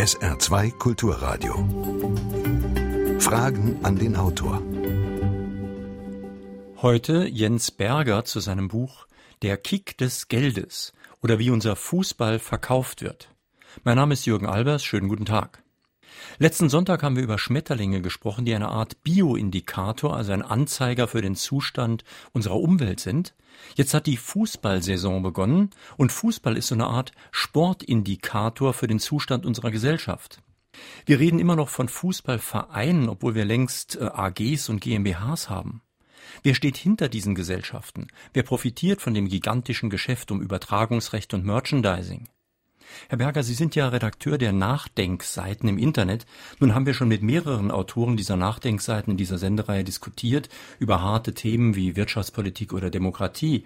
SR2 Kulturradio. Fragen an den Autor. Heute Jens Berger zu seinem Buch Der Kick des Geldes oder wie unser Fußball verkauft wird. Mein Name ist Jürgen Albers, schönen guten Tag. Letzten Sonntag haben wir über Schmetterlinge gesprochen, die eine Art Bioindikator, also ein Anzeiger für den Zustand unserer Umwelt sind. Jetzt hat die Fußballsaison begonnen und Fußball ist so eine Art Sportindikator für den Zustand unserer Gesellschaft. Wir reden immer noch von Fußballvereinen, obwohl wir längst äh, AGs und GmbHs haben. Wer steht hinter diesen Gesellschaften? Wer profitiert von dem gigantischen Geschäft um Übertragungsrecht und Merchandising? Herr Berger, Sie sind ja Redakteur der Nachdenkseiten im Internet. Nun haben wir schon mit mehreren Autoren dieser Nachdenkseiten in dieser Sendereihe diskutiert über harte Themen wie Wirtschaftspolitik oder Demokratie.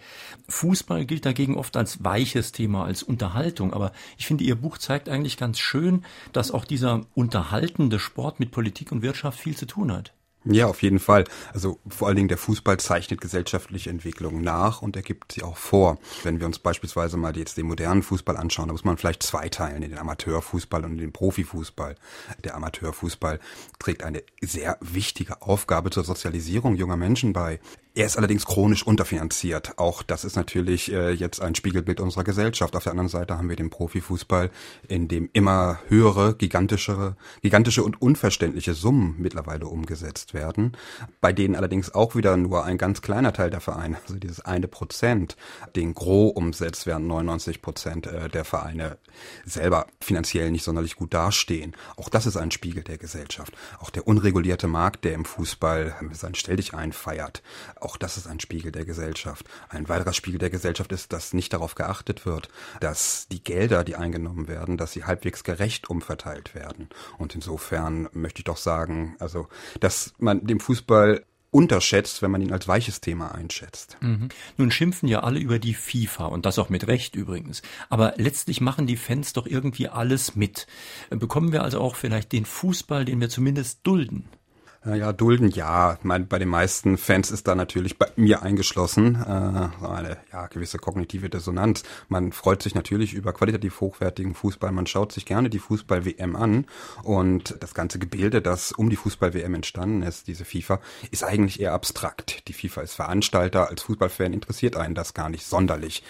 Fußball gilt dagegen oft als weiches Thema, als Unterhaltung. Aber ich finde, Ihr Buch zeigt eigentlich ganz schön, dass auch dieser unterhaltende Sport mit Politik und Wirtschaft viel zu tun hat. Ja, auf jeden Fall. Also vor allen Dingen der Fußball zeichnet gesellschaftliche Entwicklungen nach und er gibt sie auch vor. Wenn wir uns beispielsweise mal jetzt den modernen Fußball anschauen, da muss man vielleicht zweiteilen in den Amateurfußball und den Profifußball. Der Amateurfußball trägt eine sehr wichtige Aufgabe zur Sozialisierung junger Menschen bei. Er ist allerdings chronisch unterfinanziert. Auch das ist natürlich äh, jetzt ein Spiegelbild unserer Gesellschaft. Auf der anderen Seite haben wir den Profifußball, in dem immer höhere, gigantischere, gigantische und unverständliche Summen mittlerweile umgesetzt werden, bei denen allerdings auch wieder nur ein ganz kleiner Teil der Vereine, also dieses eine Prozent, den Gros umsetzt, während 99 Prozent äh, der Vereine selber finanziell nicht sonderlich gut dastehen. Auch das ist ein Spiegel der Gesellschaft. Auch der unregulierte Markt, der im Fußball sein Stell dich ein feiert auch das ist ein Spiegel der Gesellschaft. Ein weiterer Spiegel der Gesellschaft ist, dass nicht darauf geachtet wird, dass die Gelder, die eingenommen werden, dass sie halbwegs gerecht umverteilt werden. Und insofern möchte ich doch sagen, also, dass man dem Fußball unterschätzt, wenn man ihn als weiches Thema einschätzt. Mhm. Nun schimpfen ja alle über die FIFA und das auch mit Recht übrigens. Aber letztlich machen die Fans doch irgendwie alles mit. Bekommen wir also auch vielleicht den Fußball, den wir zumindest dulden? Ja, dulden, ja. Mein, bei den meisten Fans ist da natürlich bei mir eingeschlossen äh, eine ja, gewisse kognitive Dissonanz. Man freut sich natürlich über qualitativ hochwertigen Fußball. Man schaut sich gerne die Fußball-WM an und das ganze Gebilde, das um die Fußball-WM entstanden ist, diese FIFA, ist eigentlich eher abstrakt. Die FIFA ist Veranstalter. Als Fußballfan interessiert einen das gar nicht sonderlich.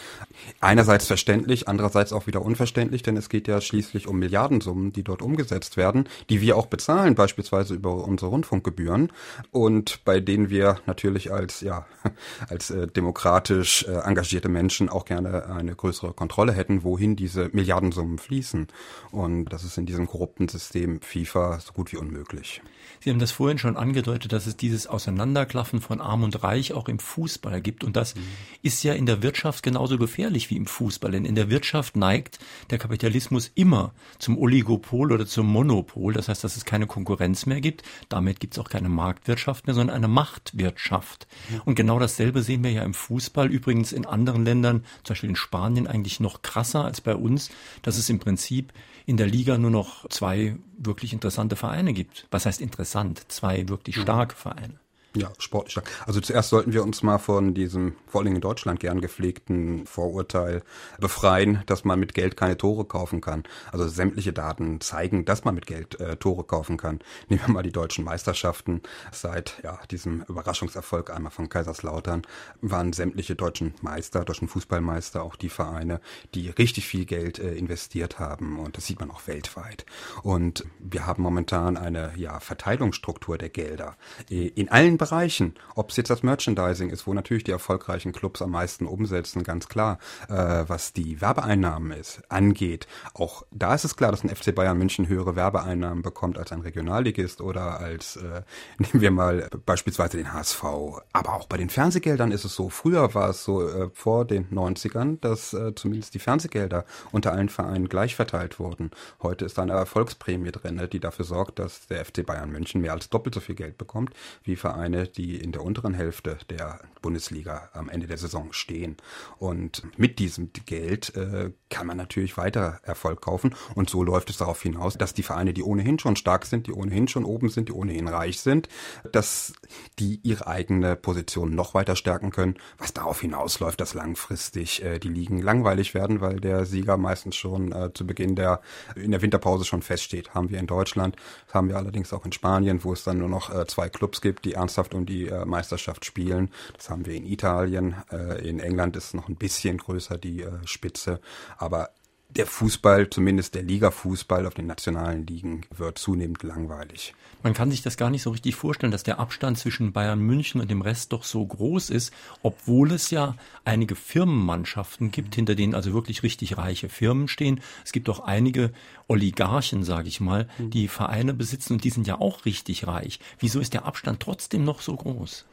Einerseits verständlich, andererseits auch wieder unverständlich, denn es geht ja schließlich um Milliardensummen, die dort umgesetzt werden, die wir auch bezahlen, beispielsweise über unsere Rundfunk Rundfunkgebühren und bei denen wir natürlich als ja als äh, demokratisch äh, engagierte Menschen auch gerne eine größere Kontrolle hätten, wohin diese Milliardensummen fließen. Und das ist in diesem korrupten System FIFA so gut wie unmöglich. Sie haben das vorhin schon angedeutet, dass es dieses Auseinanderklaffen von Arm und Reich auch im Fußball gibt. Und das mhm. ist ja in der Wirtschaft genauso gefährlich wie im Fußball. Denn in der Wirtschaft neigt der Kapitalismus immer zum Oligopol oder zum Monopol. Das heißt, dass es keine Konkurrenz mehr gibt. Damit gibt es auch keine Marktwirtschaft mehr, sondern eine Machtwirtschaft. Und genau dasselbe sehen wir ja im Fußball. Übrigens in anderen Ländern, zum Beispiel in Spanien, eigentlich noch krasser als bei uns, dass es im Prinzip in der Liga nur noch zwei wirklich interessante Vereine gibt. Was heißt interessant? Zwei wirklich starke Vereine. Ja, sportlich stark. Also zuerst sollten wir uns mal von diesem, vor allem in Deutschland gern gepflegten Vorurteil befreien, dass man mit Geld keine Tore kaufen kann. Also sämtliche Daten zeigen, dass man mit Geld äh, Tore kaufen kann. Nehmen wir mal die deutschen Meisterschaften. Seit ja, diesem Überraschungserfolg einmal von Kaiserslautern waren sämtliche deutschen Meister, deutschen Fußballmeister auch die Vereine, die richtig viel Geld äh, investiert haben. Und das sieht man auch weltweit. Und wir haben momentan eine ja, Verteilungsstruktur der Gelder äh, in allen Bereichen. Ob es jetzt das Merchandising ist, wo natürlich die erfolgreichen Clubs am meisten umsetzen, ganz klar. Äh, was die Werbeeinnahmen ist, angeht, auch da ist es klar, dass ein FC Bayern München höhere Werbeeinnahmen bekommt als ein Regionalligist oder als, äh, nehmen wir mal beispielsweise den HSV. Aber auch bei den Fernsehgeldern ist es so. Früher war es so, äh, vor den 90ern, dass äh, zumindest die Fernsehgelder unter allen Vereinen gleich verteilt wurden. Heute ist da eine Erfolgsprämie drin, die dafür sorgt, dass der FC Bayern München mehr als doppelt so viel Geld bekommt wie Vereine Vereine, die in der unteren Hälfte der Bundesliga am Ende der Saison stehen. Und mit diesem Geld äh, kann man natürlich weiter Erfolg kaufen. Und so läuft es darauf hinaus, dass die Vereine, die ohnehin schon stark sind, die ohnehin schon oben sind, die ohnehin reich sind, dass die ihre eigene Position noch weiter stärken können, was darauf hinausläuft, dass langfristig äh, die Ligen langweilig werden, weil der Sieger meistens schon äh, zu Beginn der in der Winterpause schon feststeht. Haben wir in Deutschland, haben wir allerdings auch in Spanien, wo es dann nur noch äh, zwei Clubs gibt, die ernsthaft um die äh, Meisterschaft spielen. Das haben wir in Italien. Äh, in England ist noch ein bisschen größer die äh, Spitze. Aber der Fußball, zumindest der Liga-Fußball auf den nationalen Ligen, wird zunehmend langweilig. Man kann sich das gar nicht so richtig vorstellen, dass der Abstand zwischen Bayern München und dem Rest doch so groß ist, obwohl es ja einige Firmenmannschaften gibt, hinter denen also wirklich richtig reiche Firmen stehen. Es gibt auch einige Oligarchen, sage ich mal, die Vereine besitzen und die sind ja auch richtig reich. Wieso ist der Abstand trotzdem noch so groß?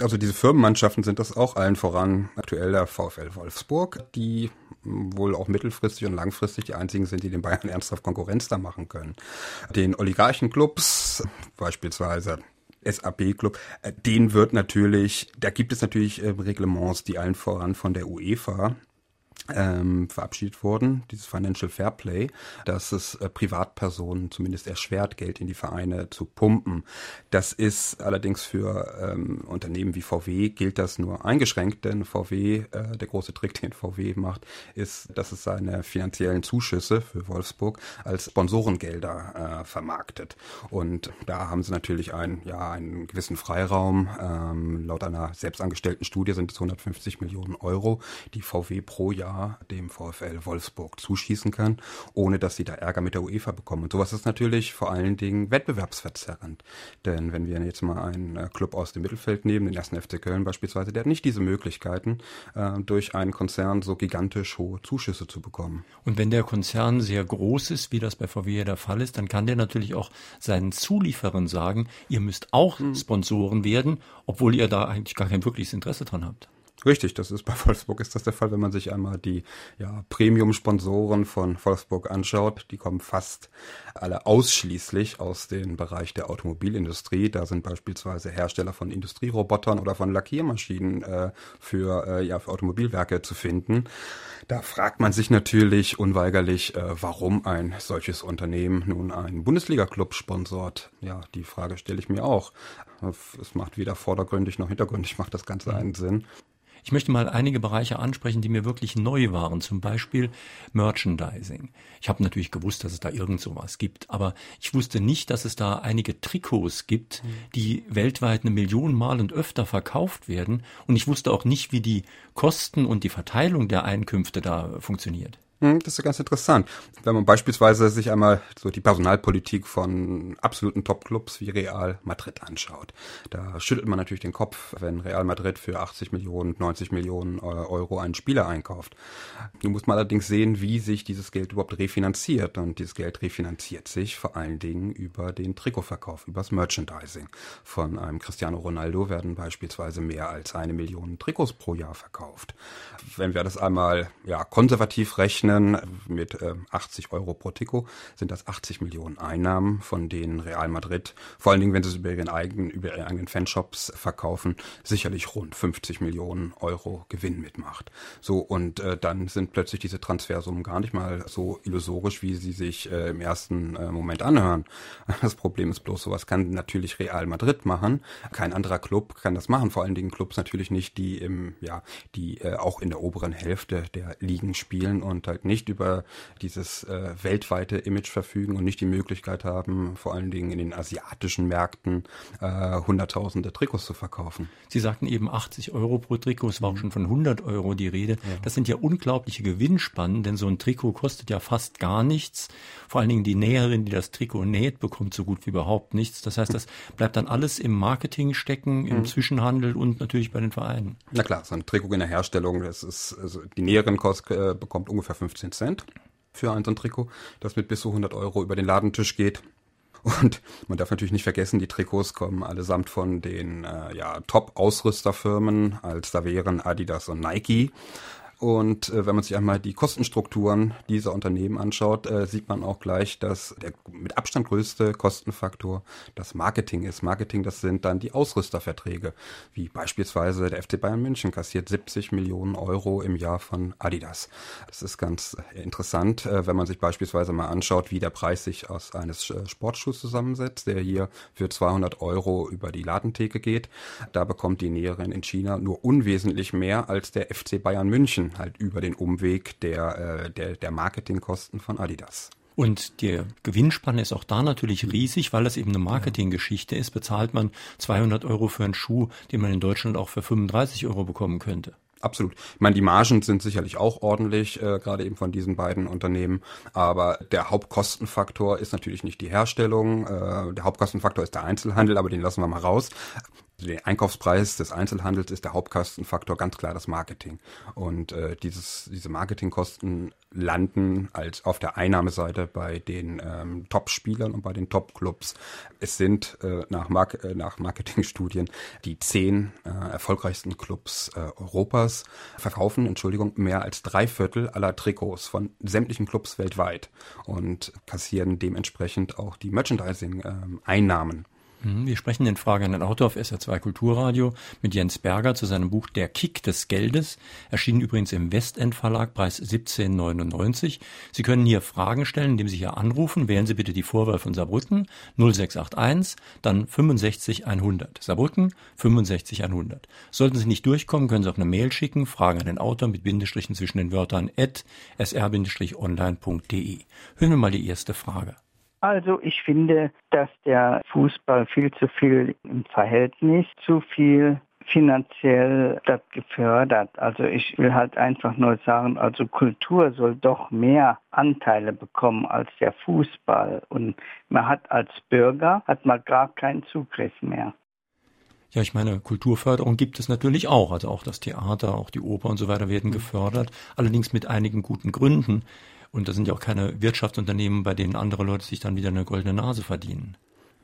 Also diese Firmenmannschaften sind das auch allen voran aktuell der VfL Wolfsburg, die wohl auch mittelfristig und langfristig die einzigen sind, die den Bayern ernsthaft Konkurrenz da machen können. Den Oligarchenclubs, beispielsweise SAP-Club, äh, den wird natürlich, da gibt es natürlich äh, Reglements, die allen voran von der UEFA ähm, verabschiedet wurden, dieses Financial Fair Play, dass es äh, Privatpersonen zumindest erschwert, Geld in die Vereine zu pumpen. Das ist allerdings für ähm, Unternehmen wie VW gilt das nur eingeschränkt, denn VW, äh, der große Trick, den VW macht, ist, dass es seine finanziellen Zuschüsse für Wolfsburg als Sponsorengelder äh, vermarktet. Und da haben sie natürlich einen, ja, einen gewissen Freiraum. Ähm, laut einer selbstangestellten Studie sind es 150 Millionen Euro, die VW pro Jahr Dem VfL Wolfsburg zuschießen kann, ohne dass sie da Ärger mit der UEFA bekommen. Und sowas ist natürlich vor allen Dingen wettbewerbsverzerrend. Denn wenn wir jetzt mal einen äh, Club aus dem Mittelfeld nehmen, den ersten FC Köln beispielsweise, der hat nicht diese Möglichkeiten, äh, durch einen Konzern so gigantisch hohe Zuschüsse zu bekommen. Und wenn der Konzern sehr groß ist, wie das bei VW ja der Fall ist, dann kann der natürlich auch seinen Zulieferern sagen, ihr müsst auch hm. Sponsoren werden, obwohl ihr da eigentlich gar kein wirkliches Interesse dran habt. Richtig, das ist bei Wolfsburg ist das der Fall, wenn man sich einmal die ja, Premium-Sponsoren von Wolfsburg anschaut. Die kommen fast alle ausschließlich aus dem Bereich der Automobilindustrie. Da sind beispielsweise Hersteller von Industrierobotern oder von Lackiermaschinen äh, für, äh, ja, für Automobilwerke zu finden. Da fragt man sich natürlich unweigerlich, äh, warum ein solches Unternehmen nun einen Bundesliga-Club sponsort. Ja, die Frage stelle ich mir auch. Es macht weder vordergründig noch hintergründig macht das Ganze einen Sinn. Ich möchte mal einige Bereiche ansprechen, die mir wirklich neu waren. Zum Beispiel Merchandising. Ich habe natürlich gewusst, dass es da irgend sowas gibt, aber ich wusste nicht, dass es da einige Trikots gibt, die weltweit eine Million Mal und öfter verkauft werden. Und ich wusste auch nicht, wie die Kosten und die Verteilung der Einkünfte da funktioniert. Hm, das ist ganz interessant. Wenn man beispielsweise sich einmal so die Personalpolitik von absoluten Topclubs wie Real Madrid anschaut. Da schüttelt man natürlich den Kopf, wenn Real Madrid für 80 Millionen, 90 Millionen äh, Euro einen Spieler einkauft. Nun muss man allerdings sehen, wie sich dieses Geld überhaupt refinanziert. Und dieses Geld refinanziert sich vor allen Dingen über den Trikotverkauf, über das Merchandising. Von einem Cristiano Ronaldo werden beispielsweise mehr als eine Million Trikots pro Jahr verkauft. Wenn wir das einmal ja, konservativ rechnen, rechnen, mit 80 äh, Euro pro Trikot sind das 80 Millionen Einnahmen, von denen Real Madrid, vor allen Dingen, wenn sie es über ihren eigenen, über ihren eigenen Fanshops verkaufen, sicherlich rund 50 Millionen Euro Gewinn mitmacht. So, und äh, dann sind plötzlich diese Transfersummen gar nicht mal so illusorisch, wie sie sich äh, im ersten äh, Moment anhören. Das Problem ist bloß, sowas kann natürlich Real Madrid machen. Kein anderer Club kann das machen, vor allen Dingen Clubs natürlich nicht, die im, ja, die äh, auch in der oberen Hälfte der Ligen spielen und halt halt nicht über dieses äh, weltweite Image verfügen und nicht die Möglichkeit haben, vor allen Dingen in den asiatischen Märkten äh, hunderttausende Trikots zu verkaufen. Sie sagten eben 80 Euro pro Trikot, es war auch schon von 100 Euro die Rede. Ja. Das sind ja unglaubliche Gewinnspannen, denn so ein Trikot kostet ja fast gar nichts. Vor allen Dingen die Näherin, die das Trikot näht, bekommt so gut wie überhaupt nichts. Das heißt, das bleibt dann alles im Marketing stecken, im mhm. Zwischenhandel und natürlich bei den Vereinen. Na klar, so ein Trikot in der Herstellung, das ist, also die Näherin kost, äh, bekommt ungefähr 15 Cent für ein Trikot, das mit bis zu 100 Euro über den Ladentisch geht. Und man darf natürlich nicht vergessen, die Trikots kommen allesamt von den äh, ja, Top-Ausrüsterfirmen, als da wären Adidas und Nike. Und äh, wenn man sich einmal die Kostenstrukturen dieser Unternehmen anschaut, äh, sieht man auch gleich, dass der mit Abstand größte Kostenfaktor das Marketing ist. Marketing, das sind dann die Ausrüsterverträge, wie beispielsweise der FC Bayern München kassiert 70 Millionen Euro im Jahr von Adidas. Das ist ganz interessant, äh, wenn man sich beispielsweise mal anschaut, wie der Preis sich aus eines äh, Sportschuhs zusammensetzt, der hier für 200 Euro über die Ladentheke geht. Da bekommt die Näherin in China nur unwesentlich mehr als der FC Bayern München halt über den Umweg der, äh, der, der Marketingkosten von Adidas. Und die Gewinnspanne ist auch da natürlich riesig, weil es eben eine Marketinggeschichte ist. Bezahlt man 200 Euro für einen Schuh, den man in Deutschland auch für 35 Euro bekommen könnte. Absolut. Ich meine, die Margen sind sicherlich auch ordentlich, äh, gerade eben von diesen beiden Unternehmen. Aber der Hauptkostenfaktor ist natürlich nicht die Herstellung. Äh, der Hauptkostenfaktor ist der Einzelhandel, aber den lassen wir mal raus der Einkaufspreis des Einzelhandels ist der Hauptkostenfaktor ganz klar das Marketing. Und äh, dieses, diese Marketingkosten landen als auf der Einnahmeseite bei den ähm, Top-Spielern und bei den Top-Clubs. Es sind äh, nach, Mark äh, nach Marketingstudien die zehn äh, erfolgreichsten Clubs äh, Europas verkaufen, Entschuldigung, mehr als drei Viertel aller Trikots von sämtlichen Clubs weltweit und kassieren dementsprechend auch die Merchandising-Einnahmen. Mhm, wir sprechen in Frage an den Autor auf SR2 Kulturradio mit Jens Berger zu seinem Buch Der Kick des Geldes, erschienen übrigens im Westend Verlag, Preis 17,99. Sie können hier Fragen stellen, indem Sie hier anrufen. Wählen Sie bitte die Vorwahl von Saarbrücken 0681, dann 65 100. Saarbrücken 65 100. Sollten Sie nicht durchkommen, können Sie auch eine Mail schicken, Fragen an den Autor mit Bindestrichen zwischen den Wörtern at sr-online.de. Hören wir mal die erste Frage. Also ich finde, dass der Fußball viel zu viel im Verhältnis zu viel finanziell das gefördert. Also ich will halt einfach nur sagen, also Kultur soll doch mehr Anteile bekommen als der Fußball. Und man hat als Bürger, hat man gar keinen Zugriff mehr. Ja, ich meine, Kulturförderung gibt es natürlich auch. Also auch das Theater, auch die Oper und so weiter werden gefördert. Allerdings mit einigen guten Gründen. Und das sind ja auch keine Wirtschaftsunternehmen, bei denen andere Leute sich dann wieder eine goldene Nase verdienen.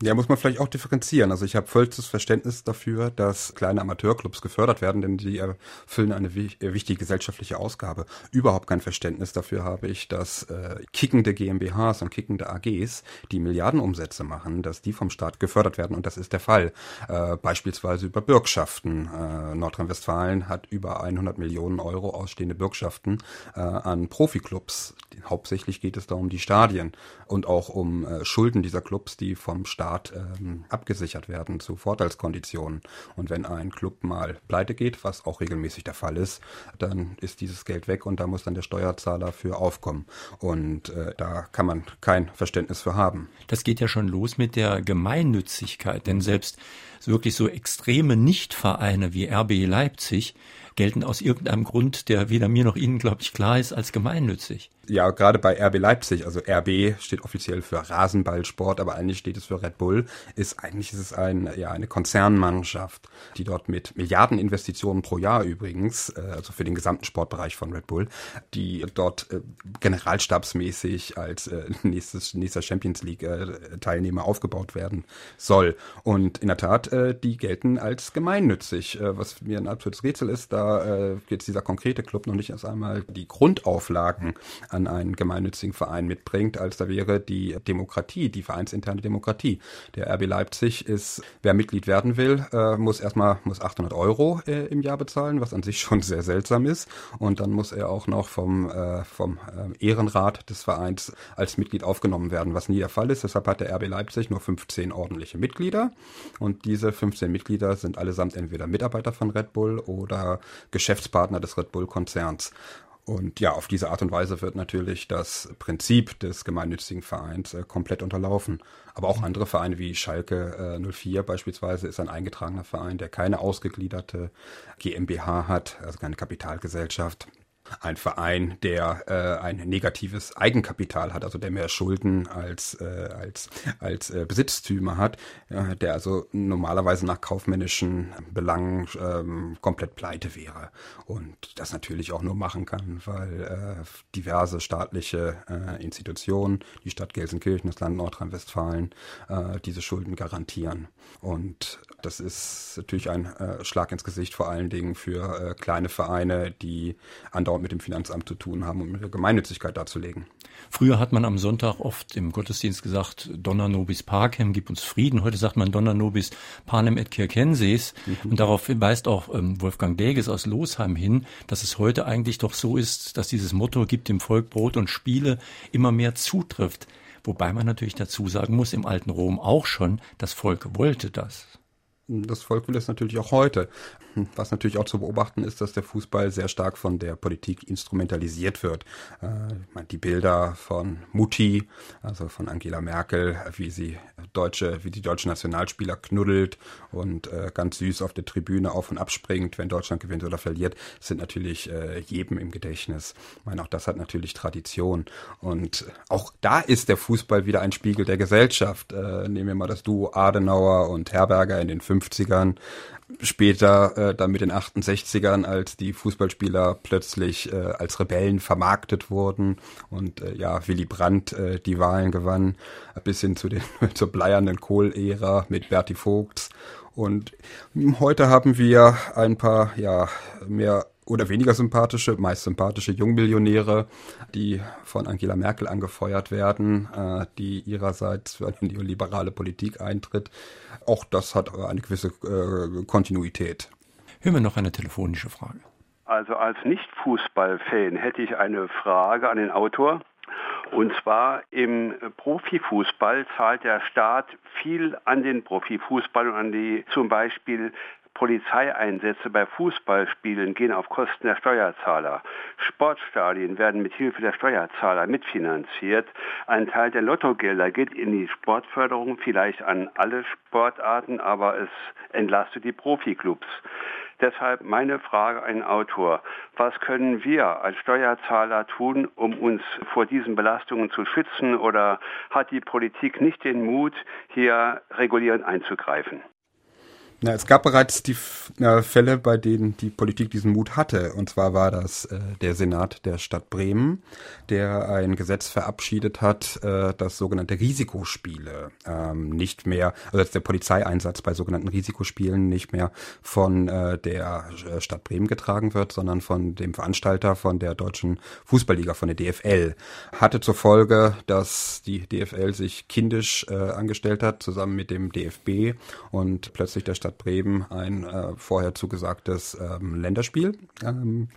Ja, muss man vielleicht auch differenzieren. Also ich habe vollstes Verständnis dafür, dass kleine Amateurclubs gefördert werden, denn die erfüllen eine äh, wichtige gesellschaftliche Ausgabe. Überhaupt kein Verständnis dafür habe ich, dass äh, kickende GmbHs und kickende AGs, die Milliardenumsätze machen, dass die vom Staat gefördert werden. Und das ist der Fall. Äh, beispielsweise über Bürgschaften. Äh, Nordrhein-Westfalen hat über 100 Millionen Euro ausstehende Bürgschaften äh, an Profiklubs. Hauptsächlich geht es da um die Stadien und auch um äh, Schulden dieser Clubs, die vom Staat Staat ähm, abgesichert werden zu Vorteilskonditionen. Und wenn ein Club mal pleite geht, was auch regelmäßig der Fall ist, dann ist dieses Geld weg und da muss dann der Steuerzahler für aufkommen. Und äh, da kann man kein Verständnis für haben. Das geht ja schon los mit der Gemeinnützigkeit, denn selbst wirklich so extreme Nichtvereine wie RB Leipzig gelten aus irgendeinem Grund, der weder mir noch Ihnen, glaube ich, klar ist, als gemeinnützig ja, gerade bei RB Leipzig, also RB steht offiziell für Rasenballsport, aber eigentlich steht es für Red Bull, ist eigentlich ist es ein, ja, eine Konzernmannschaft, die dort mit Milliardeninvestitionen pro Jahr übrigens, äh, also für den gesamten Sportbereich von Red Bull, die dort äh, generalstabsmäßig als äh, nächstes, nächster Champions League äh, Teilnehmer aufgebaut werden soll. Und in der Tat, die gelten als gemeinnützig. Was mir ein absolutes Rätsel ist, da äh, jetzt dieser konkrete Club noch nicht erst einmal die Grundauflagen an einen gemeinnützigen Verein mitbringt, als da wäre die Demokratie, die vereinsinterne Demokratie. Der RB Leipzig ist, wer Mitglied werden will, äh, muss erstmal muss 800 Euro äh, im Jahr bezahlen, was an sich schon sehr seltsam ist. Und dann muss er auch noch vom, äh, vom äh, Ehrenrat des Vereins als Mitglied aufgenommen werden, was nie der Fall ist. Deshalb hat der RB Leipzig nur 15 ordentliche Mitglieder. Und diese 15 Mitglieder sind allesamt entweder Mitarbeiter von Red Bull oder Geschäftspartner des Red Bull Konzerns. Und ja, auf diese Art und Weise wird natürlich das Prinzip des gemeinnützigen Vereins äh, komplett unterlaufen. Aber auch andere Vereine wie Schalke äh, 04 beispielsweise ist ein eingetragener Verein, der keine ausgegliederte GmbH hat, also keine Kapitalgesellschaft ein Verein, der äh, ein negatives Eigenkapital hat, also der mehr Schulden als äh, als als äh, Besitztümer hat, äh, der also normalerweise nach kaufmännischen Belangen ähm, komplett pleite wäre und das natürlich auch nur machen kann, weil äh, diverse staatliche äh, Institutionen, die Stadt Gelsenkirchen, das Land Nordrhein-Westfalen, äh, diese Schulden garantieren. Und das ist natürlich ein äh, Schlag ins Gesicht vor allen Dingen für äh, kleine Vereine, die andauernd andauernd mit dem Finanzamt zu tun haben, um ihre Gemeinnützigkeit darzulegen. Früher hat man am Sonntag oft im Gottesdienst gesagt, Donna nobis pacem, gib uns Frieden. Heute sagt man Donna nobis panem et circenses. Mhm. Und darauf weist auch ähm, Wolfgang Däges aus Losheim hin, dass es heute eigentlich doch so ist, dass dieses Motto gibt dem Volk Brot und Spiele immer mehr zutrifft. Wobei man natürlich dazu sagen muss, im alten Rom auch schon, das Volk wollte das. Das Volk will es natürlich auch heute. Was natürlich auch zu beobachten ist, dass der Fußball sehr stark von der Politik instrumentalisiert wird. Äh, die Bilder von Mutti, also von Angela Merkel, wie sie deutsche, wie die deutschen Nationalspieler knuddelt und äh, ganz süß auf der Tribüne auf und abspringt, wenn Deutschland gewinnt oder verliert, sind natürlich äh, jedem im Gedächtnis. Ich meine, auch das hat natürlich Tradition. Und auch da ist der Fußball wieder ein Spiegel der Gesellschaft. nehmen wir mal das Duo Adenauer und Herberger in den 50ern, später äh, dann mit den 68ern, als die Fußballspieler plötzlich äh, als Rebellen vermarktet wurden und äh, ja, Willy Brandt äh, die Wahlen gewann, bis hin zu den zur bleiernden Kohl-Ära mit Berti Vogts. Und heute haben wir ein paar ja mehr oder weniger sympathische, meist sympathische Jungmillionäre, die von Angela Merkel angefeuert werden, äh, die ihrerseits für eine neoliberale Politik eintritt. Auch das hat eine gewisse äh, Kontinuität. Hören wir noch eine telefonische Frage. Also als Nicht-Fußball-Fan hätte ich eine Frage an den Autor. Und zwar im Profifußball zahlt der Staat viel an den Profifußball und an die zum Beispiel Polizeieinsätze bei Fußballspielen gehen auf Kosten der Steuerzahler. Sportstadien werden mit Hilfe der Steuerzahler mitfinanziert. Ein Teil der Lottogelder geht in die Sportförderung, vielleicht an alle Sportarten, aber es entlastet die Profiklubs. Deshalb meine Frage an den Autor. Was können wir als Steuerzahler tun, um uns vor diesen Belastungen zu schützen? Oder hat die Politik nicht den Mut, hier regulierend einzugreifen? Na, es gab bereits die äh, Fälle, bei denen die Politik diesen Mut hatte. Und zwar war das äh, der Senat der Stadt Bremen, der ein Gesetz verabschiedet hat, äh, dass sogenannte Risikospiele ähm, nicht mehr, also dass der Polizeieinsatz bei sogenannten Risikospielen nicht mehr von äh, der äh, Stadt Bremen getragen wird, sondern von dem Veranstalter von der deutschen Fußballliga, von der DFL. Hatte zur Folge, dass die DFL sich kindisch äh, angestellt hat, zusammen mit dem DFB und plötzlich der Stadt Stadt Bremen ein äh, vorher zugesagtes ähm, Länderspiel ähm,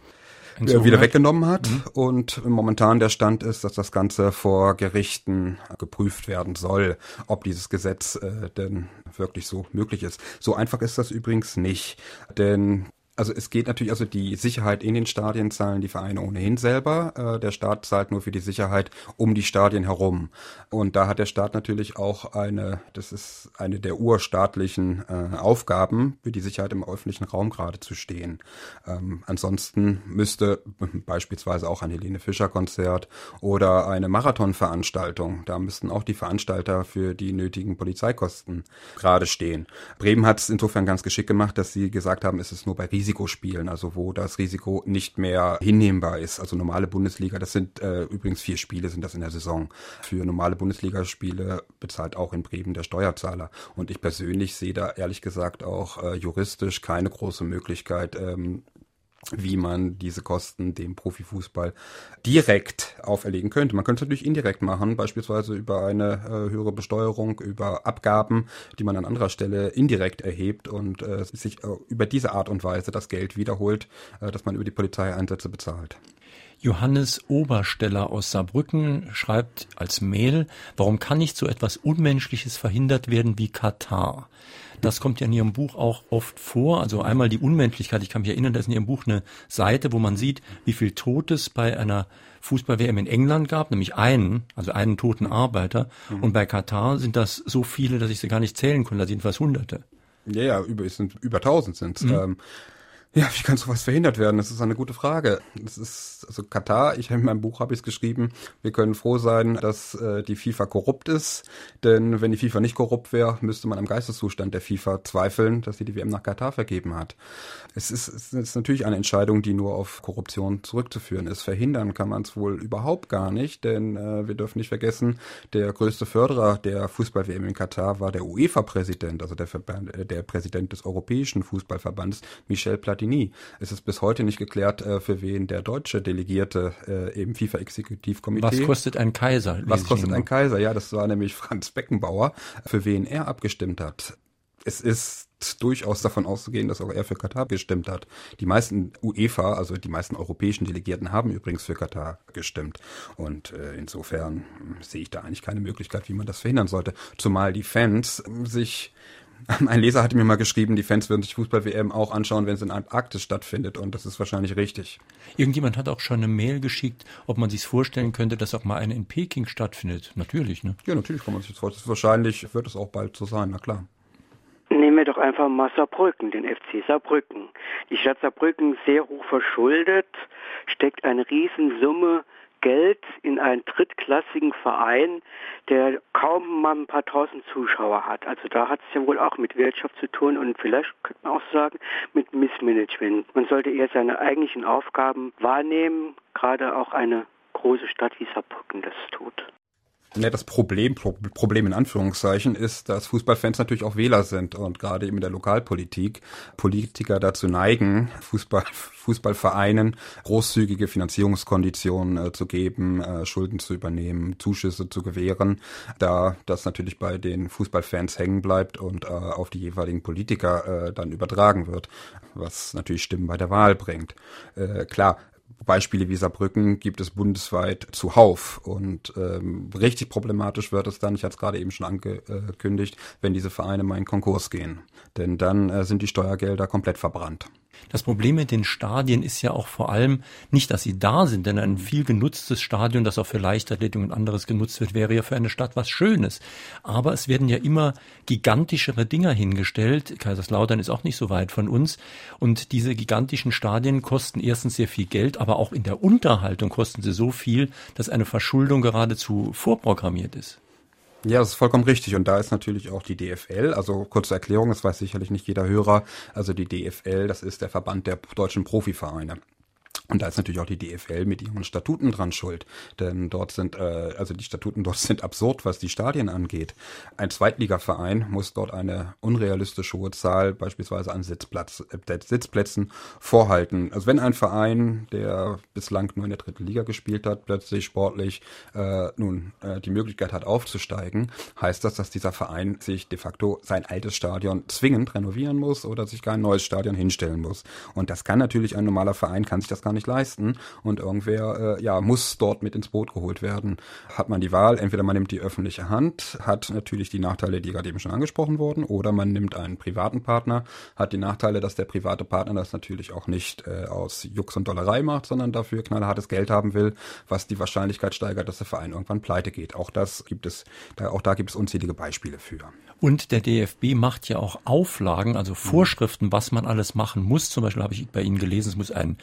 wieder weggenommen hat. Mhm. Und momentan der Stand ist, dass das Ganze vor Gerichten geprüft werden soll, ob dieses Gesetz äh, denn wirklich so möglich ist. So einfach ist das übrigens nicht, denn also es geht natürlich, also die Sicherheit in den Stadien zahlen die Vereine ohnehin selber. Äh, der Staat zahlt nur für die Sicherheit um die Stadien herum. Und da hat der Staat natürlich auch eine, das ist eine der urstaatlichen äh, Aufgaben, für die Sicherheit im öffentlichen Raum gerade zu stehen. Ähm, ansonsten müsste beispielsweise auch ein Helene Fischer Konzert oder eine Marathonveranstaltung, da müssten auch die Veranstalter für die nötigen Polizeikosten gerade stehen. Bremen hat es insofern ganz geschickt gemacht, dass sie gesagt haben, es ist nur bei Risiko Risikospielen, also wo das Risiko nicht mehr hinnehmbar ist. Also normale Bundesliga, das sind äh, übrigens vier Spiele, sind das in der Saison. Für normale Bundesligaspiele bezahlt auch in Bremen der Steuerzahler. Und ich persönlich sehe da ehrlich gesagt auch äh, juristisch keine große Möglichkeit, ähm, wie man diese Kosten dem Profifußball direkt auferlegen könnte. Man könnte es natürlich indirekt machen, beispielsweise über eine äh, höhere Besteuerung, über Abgaben, die man an anderer Stelle indirekt erhebt und äh, sich äh, über diese Art und Weise das Geld wiederholt, äh, das man über die Polizeieinsätze bezahlt. Johannes Obersteller aus Saarbrücken schreibt als Mail, warum kann nicht so etwas Unmenschliches verhindert werden wie Katar? Das kommt ja in Ihrem Buch auch oft vor. Also einmal die Unmenschlichkeit. Ich kann mich erinnern, da ist in Ihrem Buch eine Seite, wo man sieht, wie viel Totes bei einer Fußball-WM in England gab, nämlich einen, also einen toten Arbeiter. Mhm. Und bei Katar sind das so viele, dass ich sie gar nicht zählen konnte. Da sind fast Hunderte. Ja, ja, über, sind über tausend sind mhm. ähm, ja, wie kann sowas verhindert werden? Das ist eine gute Frage. Das ist also Katar. Ich in meinem Buch habe ich es geschrieben. Wir können froh sein, dass äh, die FIFA korrupt ist, denn wenn die FIFA nicht korrupt wäre, müsste man am Geisteszustand der FIFA zweifeln, dass sie die WM nach Katar vergeben hat. Es ist, es ist natürlich eine Entscheidung, die nur auf Korruption zurückzuführen ist. Verhindern kann man es wohl überhaupt gar nicht, denn äh, wir dürfen nicht vergessen, der größte Förderer der Fußball-WM in Katar war der UEFA-Präsident, also der, Verband, äh, der Präsident des Europäischen Fußballverbands, Michel Platini Platini. Es ist bis heute nicht geklärt, äh, für wen der deutsche Delegierte äh, im FIFA-Exekutivkomitee. Was kostet ein Kaiser? Was kostet ein Kaiser? Ja, das war nämlich Franz Beckenbauer, für wen er abgestimmt hat. Es ist durchaus davon auszugehen, dass auch er für Katar gestimmt hat. Die meisten UEFA, also die meisten europäischen Delegierten, haben übrigens für Katar gestimmt. Und äh, insofern sehe ich da eigentlich keine Möglichkeit, wie man das verhindern sollte. Zumal die Fans sich ein Leser hatte mir mal geschrieben, die Fans würden sich Fußball-WM auch anschauen, wenn es in Antarktis stattfindet. Und das ist wahrscheinlich richtig. Irgendjemand hat auch schon eine Mail geschickt, ob man sich vorstellen könnte, dass auch mal eine in Peking stattfindet. Natürlich, ne? Ja, natürlich kann man sich das vorstellen. Wahrscheinlich wird es auch bald so sein, na klar. Nehmen wir doch einfach mal Saarbrücken, den FC Saarbrücken. Die Stadt Saarbrücken sehr hoch verschuldet, steckt eine Riesensumme Geld in einen drittklassigen Verein, der kaum mal ein paar tausend Zuschauer hat. Also da hat es ja wohl auch mit Wirtschaft zu tun und vielleicht könnte man auch sagen mit Missmanagement. Man sollte eher seine eigentlichen Aufgaben wahrnehmen, gerade auch eine große Stadt wie Saarbrücken das tut. Ja, das Problem, Problem in Anführungszeichen, ist, dass Fußballfans natürlich auch Wähler sind und gerade eben in der Lokalpolitik Politiker dazu neigen, Fußball, Fußballvereinen großzügige Finanzierungskonditionen äh, zu geben, äh, Schulden zu übernehmen, Zuschüsse zu gewähren, da das natürlich bei den Fußballfans hängen bleibt und äh, auf die jeweiligen Politiker äh, dann übertragen wird, was natürlich Stimmen bei der Wahl bringt. Äh, klar, Beispiele wie Saarbrücken gibt es bundesweit zuhauf. Und ähm, richtig problematisch wird es dann, ich hatte es gerade eben schon angekündigt, wenn diese Vereine mal in Konkurs gehen. Denn dann äh, sind die Steuergelder komplett verbrannt. Das Problem mit den Stadien ist ja auch vor allem nicht, dass sie da sind, denn ein viel genutztes Stadion, das auch für Leichtathletik und anderes genutzt wird, wäre ja für eine Stadt was Schönes. Aber es werden ja immer gigantischere Dinger hingestellt. Kaiserslautern ist auch nicht so weit von uns. Und diese gigantischen Stadien kosten erstens sehr viel Geld, aber auch in der Unterhaltung kosten sie so viel, dass eine Verschuldung geradezu vorprogrammiert ist. Ja, das ist vollkommen richtig. Und da ist natürlich auch die DFL, also kurze Erklärung, das weiß sicherlich nicht jeder Hörer, also die DFL, das ist der Verband der deutschen Profivereine. Und da ist natürlich auch die DFL mit ihren Statuten dran schuld. Denn dort sind, äh, also die Statuten dort sind absurd, was die Stadien angeht. Ein Zweitligaverein muss dort eine unrealistisch hohe Zahl beispielsweise an Sitzplatz, äh, Sitzplätzen vorhalten. Also wenn ein Verein, der bislang nur in der dritten Liga gespielt hat, plötzlich sportlich äh, nun äh, die Möglichkeit hat aufzusteigen, heißt das, dass dieser Verein sich de facto sein altes Stadion zwingend renovieren muss oder sich gar ein neues Stadion hinstellen muss. Und das kann natürlich ein normaler Verein, kann sich das gar nicht nicht leisten und irgendwer äh, ja muss dort mit ins Boot geholt werden. Hat man die Wahl, entweder man nimmt die öffentliche Hand, hat natürlich die Nachteile, die gerade eben schon angesprochen wurden, oder man nimmt einen privaten Partner, hat die Nachteile, dass der private Partner das natürlich auch nicht äh, aus Jux und Dollerei macht, sondern dafür knallhartes Geld haben will, was die Wahrscheinlichkeit steigert, dass der Verein irgendwann pleite geht. Auch das gibt es, da, auch da gibt es unzählige Beispiele für. Und der DFB macht ja auch Auflagen, also Vorschriften, was man alles machen muss. Zum Beispiel habe ich bei Ihnen gelesen, es muss einen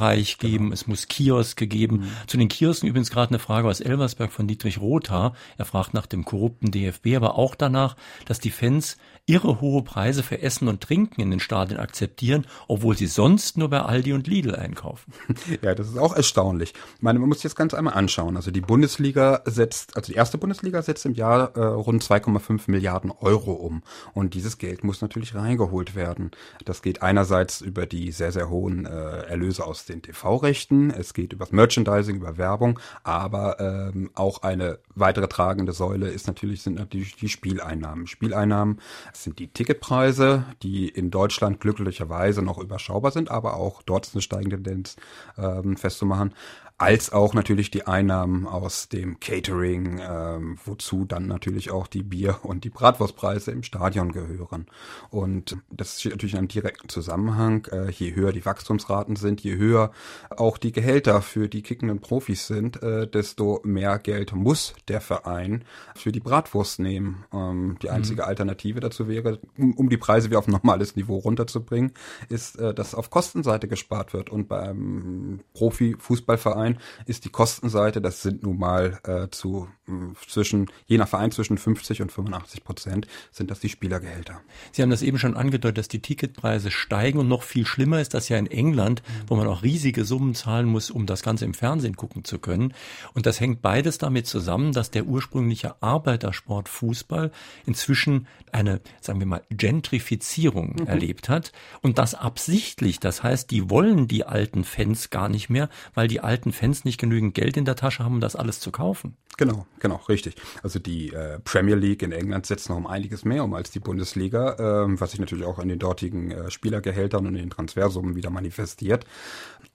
VIP-Bereich geben, genau. es muss Kioske geben. Mhm. Zu den Kiosken übrigens gerade eine Frage aus Elversberg von Dietrich Rotha. Er fragt nach dem korrupten DFB, aber auch danach, dass die Fans irre hohe Preise für Essen und Trinken in den Stadien akzeptieren, obwohl sie sonst nur bei Aldi und Lidl einkaufen. Ja, das ist auch erstaunlich. Ich meine, man muss sich das ganz einmal anschauen. Also die Bundesliga setzt, also die erste Bundesliga setzt im Jahr äh, rund 2,5 Milliarden Euro um. Und dieses Geld muss natürlich reingeholt werden. Das geht einerseits über die sehr, sehr hohen äh, Erlöse aus den TV-Rechten. Es geht über das Merchandising, über Werbung. Aber ähm, auch eine weitere tragende Säule ist natürlich, sind natürlich die Spieleinnahmen. Spieleinnahmen sind die Ticketpreise, die in Deutschland glücklicherweise noch überschaubar sind, aber auch dort ist eine steigende Tendenz ähm, festzumachen als auch natürlich die Einnahmen aus dem Catering, ähm, wozu dann natürlich auch die Bier- und die Bratwurstpreise im Stadion gehören. Und das steht natürlich in einem direkten Zusammenhang. Äh, je höher die Wachstumsraten sind, je höher auch die Gehälter für die kickenden Profis sind, äh, desto mehr Geld muss der Verein für die Bratwurst nehmen. Ähm, die mhm. einzige mhm. Alternative dazu wäre, um, um, die Preise wieder auf ein normales Niveau runterzubringen, ist, äh, dass auf Kostenseite gespart wird. Und beim Profifußballverein sein, ist die Kostenseite, das sind nun mal äh, zu mh, zwischen, je nach Verein zwischen 50 und 85 Prozent, sind das die Spielergehälter. Sie haben das eben schon angedeutet, dass die Ticketpreise steigen und noch viel schlimmer ist das ja in England, wo man auch riesige Summen zahlen muss, um das Ganze im Fernsehen gucken zu können. Und das hängt beides damit zusammen, dass der ursprüngliche Arbeitersport Fußball inzwischen eine, sagen wir mal, Gentrifizierung mhm. erlebt hat und das absichtlich. Das heißt, die wollen die alten Fans gar nicht mehr, weil die alten Fans nicht genügend Geld in der Tasche haben, um das alles zu kaufen. Genau, genau, richtig. Also die äh, Premier League in England setzt noch um einiges mehr um als die Bundesliga, äh, was sich natürlich auch in den dortigen äh, Spielergehältern und den Transfersummen wieder manifestiert.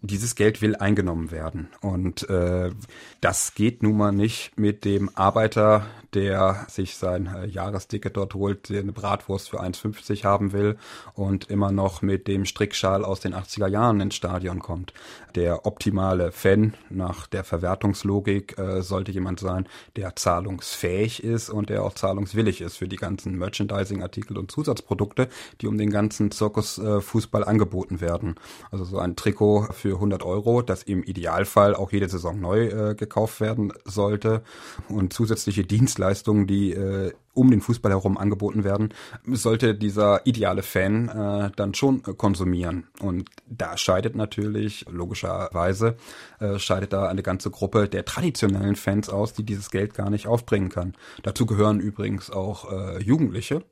Dieses Geld will eingenommen werden und äh, das geht nun mal nicht mit dem Arbeiter, der sich sein äh, Jahresticket dort holt, der eine Bratwurst für 1,50 haben will und immer noch mit dem Strickschal aus den 80er Jahren ins Stadion kommt. Der optimale Fan nach der Verwertungslogik äh, sollte jemand sein, der zahlungsfähig ist und der auch zahlungswillig ist für die ganzen Merchandising-Artikel und Zusatzprodukte, die um den ganzen Zirkus äh, angeboten werden. Also so ein Trikot für 100 Euro, das im Idealfall auch jede Saison neu äh, gekauft werden sollte und zusätzliche Dienstleistungen die äh, um den Fußball herum angeboten werden, sollte dieser ideale Fan äh, dann schon äh, konsumieren. Und da scheidet natürlich, logischerweise, äh, scheidet da eine ganze Gruppe der traditionellen Fans aus, die dieses Geld gar nicht aufbringen kann. Dazu gehören übrigens auch äh, Jugendliche,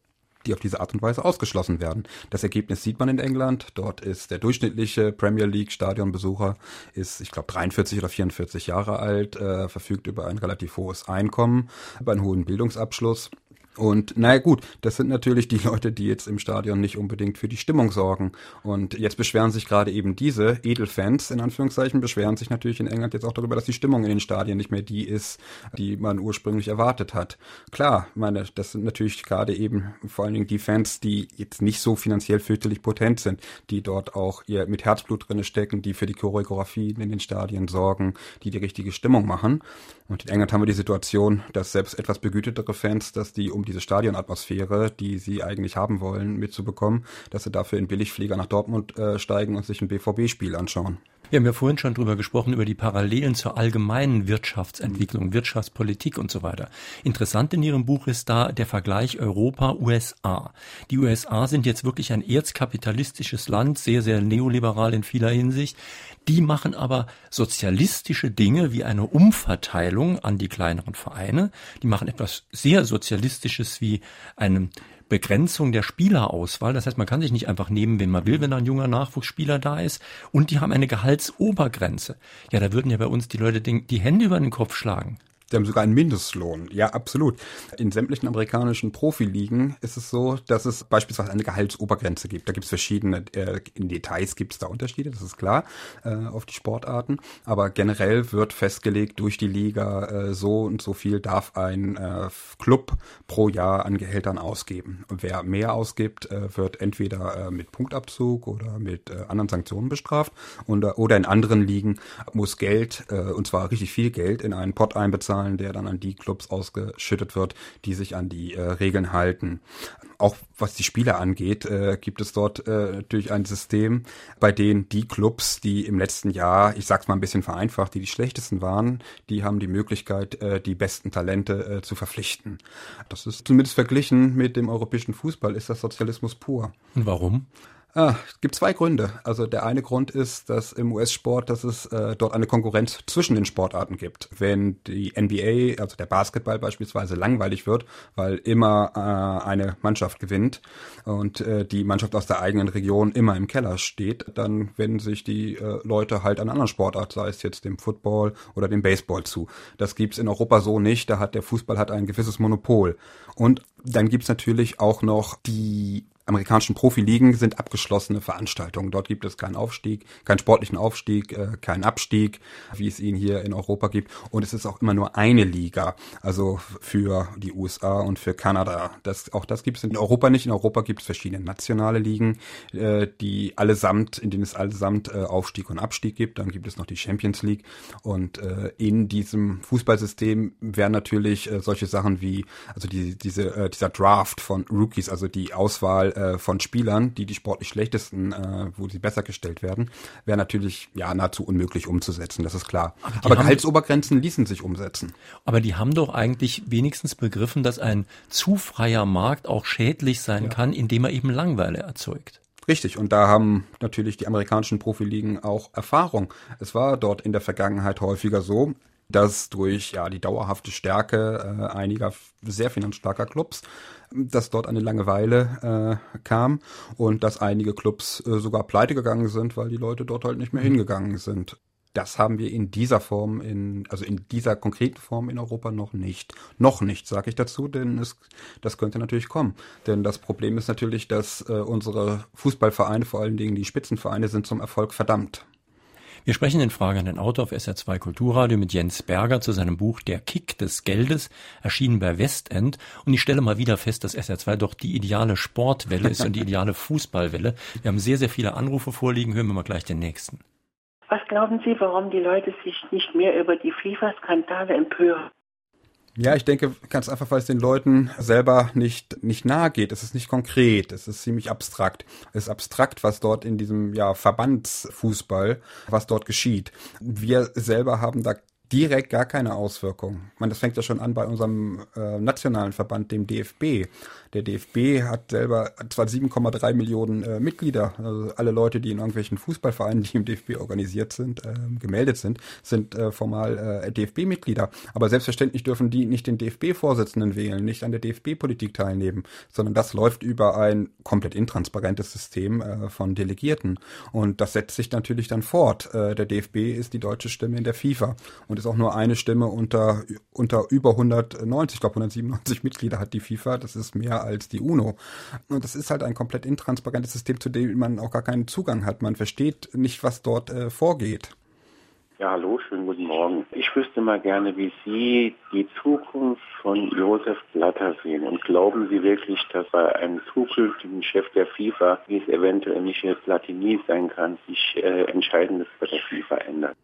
die auf diese Art und Weise ausgeschlossen werden. Das Ergebnis sieht man in England. Dort ist der durchschnittliche Premier League Stadionbesucher ist, ich glaube, 43 oder 44 Jahre alt, äh, verfügt über ein relativ hohes Einkommen, über einen hohen Bildungsabschluss und naja gut, das sind natürlich die Leute, die jetzt im Stadion nicht unbedingt für die Stimmung sorgen. Und jetzt beschweren sich gerade eben diese Edelfans, in Anführungszeichen, beschweren sich natürlich in England jetzt auch darüber, dass die Stimmung in den Stadien nicht mehr die ist, die man ursprünglich erwartet hat. Klar, meine, das sind natürlich gerade eben vor allen Dingen die Fans, die jetzt nicht so finanziell fürchterlich potent sind, die dort auch ihr mit Herzblut drinne stecken, die für die Choreografien in den Stadien sorgen, die die richtige Stimmung machen. Und in England haben wir die Situation, dass selbst etwas begütetere Fans, dass die um diese Stadionatmosphäre, die sie eigentlich haben wollen, mitzubekommen, dass sie dafür in Billigflieger nach Dortmund äh, steigen und sich ein BVB-Spiel anschauen. Wir haben ja vorhin schon drüber gesprochen, über die Parallelen zur allgemeinen Wirtschaftsentwicklung, Wirtschaftspolitik und so weiter. Interessant in Ihrem Buch ist da der Vergleich Europa-USA. Die USA sind jetzt wirklich ein erzkapitalistisches Land, sehr, sehr neoliberal in vieler Hinsicht. Die machen aber sozialistische Dinge wie eine Umverteilung an die kleineren Vereine. Die machen etwas sehr Sozialistisches wie eine Begrenzung der Spielerauswahl. Das heißt, man kann sich nicht einfach nehmen, wen man will, wenn da ein junger Nachwuchsspieler da ist. Und die haben eine Gehaltsobergrenze. Ja, da würden ja bei uns die Leute die Hände über den Kopf schlagen. Die haben sogar einen Mindestlohn. Ja, absolut. In sämtlichen amerikanischen Profiligen ist es so, dass es beispielsweise eine Gehaltsobergrenze gibt. Da gibt es verschiedene, äh, in Details gibt es da Unterschiede, das ist klar, äh, auf die Sportarten. Aber generell wird festgelegt durch die Liga, äh, so und so viel darf ein äh, Club pro Jahr an Gehältern ausgeben. Und wer mehr ausgibt, äh, wird entweder äh, mit Punktabzug oder mit anderen Sanktionen bestraft. Und, oder in anderen Ligen muss Geld, und zwar richtig viel Geld, in einen Pot einbezahlen zahlen, der dann an die Clubs ausgeschüttet wird, die sich an die äh, Regeln halten. Auch was die Spieler angeht, äh, gibt es dort äh, natürlich ein System, bei dem die Clubs, die im letzten Jahr, ich sag's mal ein bisschen vereinfacht, die die schlechtesten waren, die haben die Möglichkeit, äh, die besten Talente äh, zu verpflichten. Das ist zumindest verglichen mit dem europäischen Fußball, ist das Sozialismus pur. Und warum? Ah, es gibt zwei Gründe. Also der eine Grund ist, dass im US-Sport, dass es äh, dort eine Konkurrenz zwischen den Sportarten gibt. Wenn die NBA, also der Basketball beispielsweise, langweilig wird, weil immer äh, eine Mannschaft gewinnt und äh, die Mannschaft aus der eigenen Region immer im Keller steht, dann wenden sich die äh, Leute halt an anderen Sportart, sei es jetzt dem Football oder dem Baseball zu. Das gibt's in Europa so nicht. Da hat der Fußball hat ein gewisses Monopol. Und dann gibt's natürlich auch noch die amerikanischen Profiligen sind abgeschlossene Veranstaltungen. Dort gibt es keinen Aufstieg, keinen sportlichen Aufstieg, äh, keinen Abstieg, wie es ihn hier in Europa gibt. Und es ist auch immer nur eine Liga, also für die USA und für Kanada. Das, auch das gibt es in Europa nicht. In Europa gibt es verschiedene nationale Ligen, äh, die allesamt, in denen es allesamt äh, Aufstieg und Abstieg gibt. Dann gibt es noch die Champions League. Und äh, in diesem Fußballsystem werden natürlich äh, solche Sachen wie, also die, diese, dieser Draft von Rookies, also die Auswahl äh, von Spielern, die die sportlich schlechtesten, äh, wo sie besser gestellt werden, wäre natürlich ja nahezu unmöglich umzusetzen, das ist klar. Aber, aber Gehaltsobergrenzen ließen sich umsetzen. Aber die haben doch eigentlich wenigstens begriffen, dass ein zu freier Markt auch schädlich sein ja. kann, indem er eben Langweile erzeugt. Richtig, und da haben natürlich die amerikanischen Profiligen auch Erfahrung. Es war dort in der Vergangenheit häufiger so, dass durch ja die dauerhafte Stärke äh, einiger sehr finanzstarker Clubs, dass dort eine Langeweile äh, kam und dass einige Clubs äh, sogar pleite gegangen sind, weil die Leute dort halt nicht mehr mhm. hingegangen sind. Das haben wir in dieser Form, in, also in dieser konkreten Form in Europa noch nicht. Noch nicht, sage ich dazu, denn es, das könnte natürlich kommen. Denn das Problem ist natürlich, dass äh, unsere Fußballvereine, vor allen Dingen die Spitzenvereine, sind zum Erfolg verdammt. Wir sprechen in Frage an den Autor auf SR2 Kulturradio mit Jens Berger zu seinem Buch Der Kick des Geldes, erschienen bei Westend. Und ich stelle mal wieder fest, dass SR2 doch die ideale Sportwelle ist und die ideale Fußballwelle. Wir haben sehr, sehr viele Anrufe vorliegen. Hören wir mal gleich den nächsten. Was glauben Sie, warum die Leute sich nicht mehr über die FIFA-Skandale empören? Ja, ich denke ganz einfach, weil es den Leuten selber nicht, nicht nahe geht. Es ist nicht konkret, es ist ziemlich abstrakt. Es ist abstrakt, was dort in diesem ja, Verbandsfußball, was dort geschieht. Wir selber haben da direkt gar keine Auswirkung. Ich das fängt ja schon an bei unserem äh, nationalen Verband, dem DFB. Der DFB hat selber zwar 7,3 Millionen äh, Mitglieder, also alle Leute, die in irgendwelchen Fußballvereinen, die im DFB organisiert sind, äh, gemeldet sind, sind äh, formal äh, DFB-Mitglieder. Aber selbstverständlich dürfen die nicht den DFB-Vorsitzenden wählen, nicht an der DFB-Politik teilnehmen, sondern das läuft über ein komplett intransparentes System äh, von Delegierten. Und das setzt sich natürlich dann fort. Der DFB ist die deutsche Stimme in der FIFA und ist auch nur eine Stimme unter, unter über 190, ich glaube 197 Mitglieder hat die FIFA. Das ist mehr als die UNO. Und das ist halt ein komplett intransparentes System, zu dem man auch gar keinen Zugang hat. Man versteht nicht, was dort äh, vorgeht. Ja, hallo, schönen guten Morgen. Ich wüsste mal gerne, wie Sie die Zukunft von Josef Blatter sehen. Und glauben Sie wirklich, dass bei einem zukünftigen Chef der FIFA, wie es eventuell Michel Platini sein kann, sich äh, Entscheidendes bei der FIFA ändert?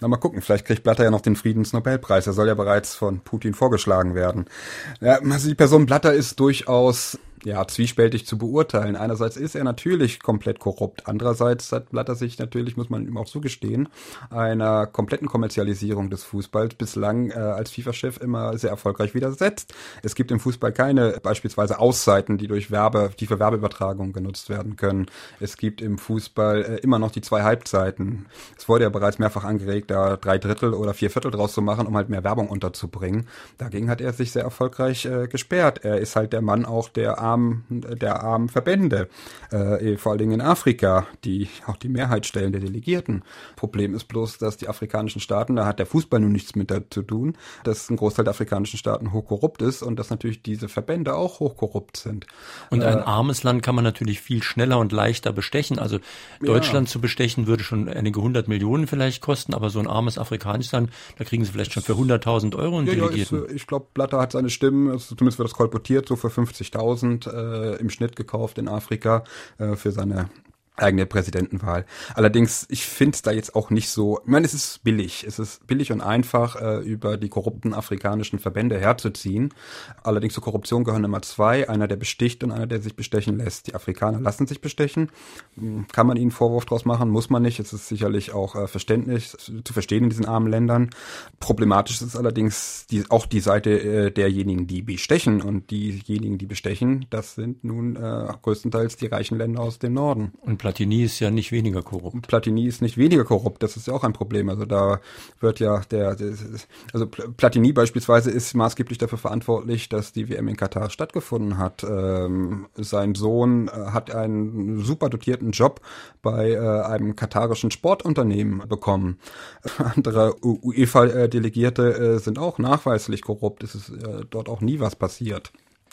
Na, mal gucken, vielleicht kriegt Blatter ja noch den Friedensnobelpreis. Er soll ja bereits von Putin vorgeschlagen werden. Ja, also die Person Blatter ist durchaus ja, zwiespältig zu beurteilen. Einerseits ist er natürlich komplett korrupt. Andererseits hat Blatter sich natürlich, muss man ihm auch zugestehen, einer kompletten Kommerzialisierung des Fußballs bislang äh, als FIFA-Chef immer sehr erfolgreich widersetzt. Es gibt im Fußball keine beispielsweise Auszeiten, die durch Werbe, die für Werbeübertragung genutzt werden können. Es gibt im Fußball äh, immer noch die zwei Halbzeiten. Es wurde ja bereits mehrfach angeregt, da drei Drittel oder vier Viertel draus zu machen, um halt mehr Werbung unterzubringen. Dagegen hat er sich sehr erfolgreich äh, gesperrt. Er ist halt der Mann auch der armen, der armen Verbände, äh, vor allen Dingen in Afrika, die auch die Mehrheit stellen der Delegierten. Problem ist bloß, dass die afrikanischen Staaten, da hat der Fußball nun nichts mit zu tun, dass ein Großteil der afrikanischen Staaten hochkorrupt ist und dass natürlich diese Verbände auch hochkorrupt sind. Und ein äh, armes Land kann man natürlich viel schneller und leichter bestechen. Also Deutschland ja. zu bestechen würde schon einige hundert Millionen vielleicht kosten, aber so ein armes afrikanisches Land, da kriegen sie vielleicht schon für 100.000 Euro einen ja, Delegierten. Ja, ist, ich glaube, Blatter hat seine Stimmen, also zumindest wird das kolportiert, so für 50.000 äh, im Schnitt gekauft in Afrika äh, für seine eigene Präsidentenwahl. Allerdings, ich finde es da jetzt auch nicht so, ich meine, es ist billig. Es ist billig und einfach, äh, über die korrupten afrikanischen Verbände herzuziehen. Allerdings zur Korruption gehören immer zwei, einer, der besticht und einer, der sich bestechen lässt. Die Afrikaner lassen sich bestechen. Hm, kann man ihnen Vorwurf draus machen, muss man nicht. Es ist sicherlich auch äh, verständlich zu verstehen in diesen armen Ländern. Problematisch ist allerdings die, auch die Seite äh, derjenigen, die bestechen. Und diejenigen, die bestechen, das sind nun äh, größtenteils die reichen Länder aus dem Norden. Und Platini ist ja nicht weniger korrupt. Platini ist nicht weniger korrupt, das ist ja auch ein Problem. Also da wird ja der, also Platini beispielsweise ist maßgeblich dafür verantwortlich, dass die WM in Katar stattgefunden hat. Ähm, sein Sohn äh, hat einen super dotierten Job bei äh, einem katarischen Sportunternehmen bekommen. Andere UEFA-Delegierte äh, sind auch nachweislich korrupt. Es ist äh, dort auch nie was passiert.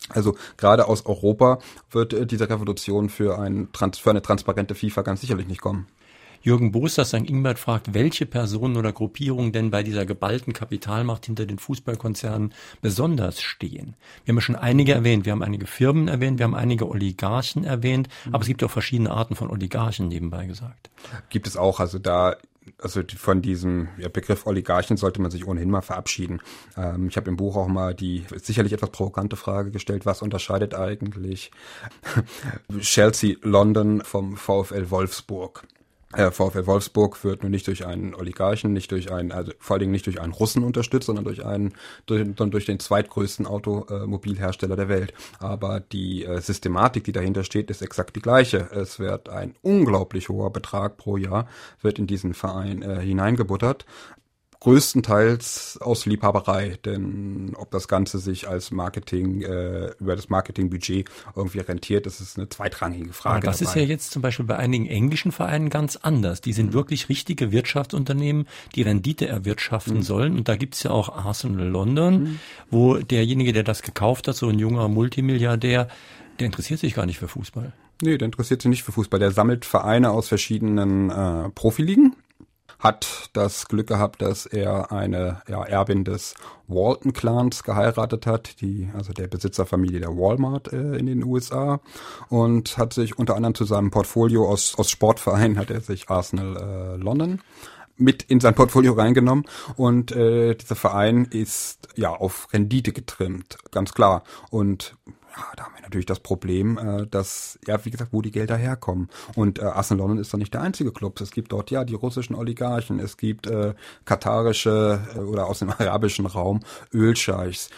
Also gerade aus Europa wird äh, diese Revolution für, ein, für eine transparente FIFA ganz sicherlich nicht kommen. Jürgen Boster St. Ingbert fragt, welche Personen oder Gruppierungen denn bei dieser geballten Kapitalmacht hinter den Fußballkonzernen besonders stehen. Wir haben ja schon einige erwähnt. Wir haben einige Firmen erwähnt, wir haben einige Oligarchen erwähnt, aber es gibt auch verschiedene Arten von Oligarchen nebenbei gesagt. Gibt es auch. Also da also von diesem Begriff Oligarchen sollte man sich ohnehin mal verabschieden. Ähm, ich habe im Buch auch mal die sicherlich etwas provokante Frage gestellt, was unterscheidet eigentlich Chelsea London vom VfL Wolfsburg? Äh, VfL Wolfsburg wird nur nicht durch einen Oligarchen, nicht durch einen, also vor allen Dingen nicht durch einen Russen unterstützt, sondern durch einen, durch, durch den zweitgrößten Automobilhersteller der Welt. Aber die äh, Systematik, die dahinter steht, ist exakt die gleiche. Es wird ein unglaublich hoher Betrag pro Jahr wird in diesen Verein äh, hineingebuttert größtenteils aus Liebhaberei, denn ob das Ganze sich als Marketing, äh, über das Marketingbudget irgendwie rentiert, das ist eine zweitrangige Frage. Aber das dabei. ist ja jetzt zum Beispiel bei einigen englischen Vereinen ganz anders. Die sind mhm. wirklich richtige Wirtschaftsunternehmen, die Rendite erwirtschaften mhm. sollen. Und da gibt's ja auch Arsenal London, mhm. wo derjenige, der das gekauft hat, so ein junger Multimilliardär, der interessiert sich gar nicht für Fußball. Nee, der interessiert sich nicht für Fußball. Der sammelt Vereine aus verschiedenen äh, Profiligen hat das Glück gehabt, dass er eine ja, Erbin des Walton-Clans geheiratet hat, die, also der Besitzerfamilie der Walmart äh, in den USA und hat sich unter anderem zu seinem Portfolio aus, aus Sportvereinen hat er sich Arsenal äh, London mit in sein Portfolio reingenommen und äh, dieser Verein ist ja auf Rendite getrimmt, ganz klar. Und ja, da haben wir natürlich das Problem, äh, dass, ja, wie gesagt, wo die Gelder herkommen. Und äh, Arsenal London ist doch nicht der einzige Club. Es gibt dort ja die russischen Oligarchen, es gibt äh, katarische äh, oder aus dem arabischen Raum Ölscheichs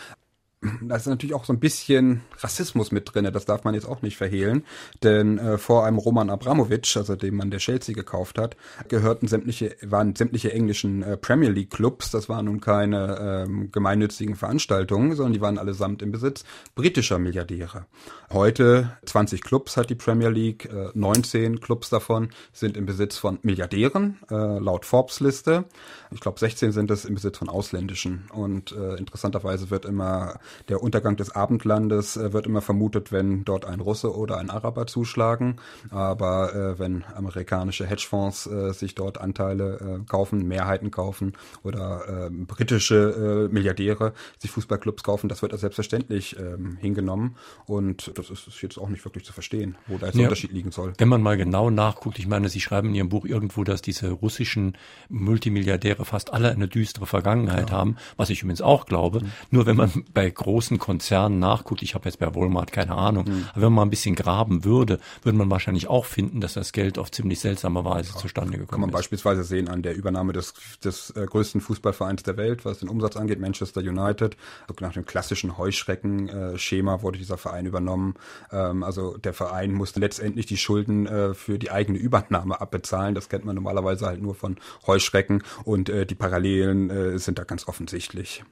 da ist natürlich auch so ein bisschen Rassismus mit drinne. Das darf man jetzt auch nicht verhehlen, denn äh, vor einem Roman Abramovic, also dem man der Chelsea gekauft hat, gehörten sämtliche waren sämtliche englischen äh, Premier League Clubs. Das waren nun keine ähm, gemeinnützigen Veranstaltungen, sondern die waren allesamt im Besitz britischer Milliardäre. Heute 20 Clubs hat die Premier League, äh, 19 Clubs davon sind im Besitz von Milliardären äh, laut Forbes Liste. Ich glaube 16 sind es im Besitz von ausländischen und äh, interessanterweise wird immer der Untergang des Abendlandes äh, wird immer vermutet, wenn dort ein Russe oder ein Araber zuschlagen. Aber äh, wenn amerikanische Hedgefonds äh, sich dort Anteile äh, kaufen, Mehrheiten kaufen oder äh, britische äh, Milliardäre sich Fußballclubs kaufen, das wird als selbstverständlich ähm, hingenommen. Und das ist jetzt auch nicht wirklich zu verstehen, wo da jetzt ja, der Unterschied liegen soll. Wenn man mal genau nachguckt, ich meine, Sie schreiben in Ihrem Buch irgendwo, dass diese russischen Multimilliardäre fast alle eine düstere Vergangenheit ja. haben, was ich übrigens auch glaube. Mhm. Nur wenn man bei großen Konzernen nachguckt, ich habe jetzt bei Walmart keine Ahnung, mhm. aber wenn man mal ein bisschen graben würde, würde man wahrscheinlich auch finden, dass das Geld auf ziemlich seltsame Weise ja, zustande gekommen ist. Kann man ist. beispielsweise sehen an der Übernahme des, des äh, größten Fußballvereins der Welt, was den Umsatz angeht, Manchester United. Nach dem klassischen Heuschrecken-Schema wurde dieser Verein übernommen. Ähm, also der Verein musste letztendlich die Schulden äh, für die eigene Übernahme abbezahlen. Das kennt man normalerweise halt nur von Heuschrecken und äh, die Parallelen äh, sind da ganz offensichtlich.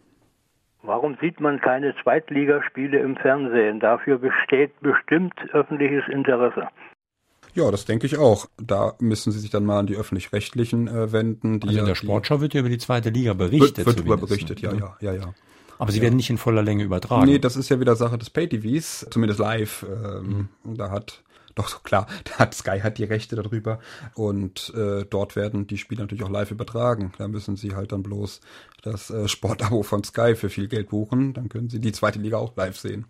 Warum sieht man keine Zweitligaspiele im Fernsehen? Dafür besteht bestimmt öffentliches Interesse. Ja, das denke ich auch. Da müssen Sie sich dann mal an die öffentlich-rechtlichen äh, wenden. also in der Sportschau wird ja über die zweite Liga berichtet. Wird, wird darüber berichtet, ja, ja, ja, ja. Aber sie ja. werden nicht in voller Länge übertragen. Nee, das ist ja wieder Sache des Pay-TVs, zumindest live. Ähm, mhm. Da hat doch so klar, da hat Sky hat die Rechte darüber und äh, dort werden die Spiele natürlich auch live übertragen. Da müssen sie halt dann bloß das äh, Sportabo von Sky für viel Geld buchen, dann können sie die zweite Liga auch live sehen.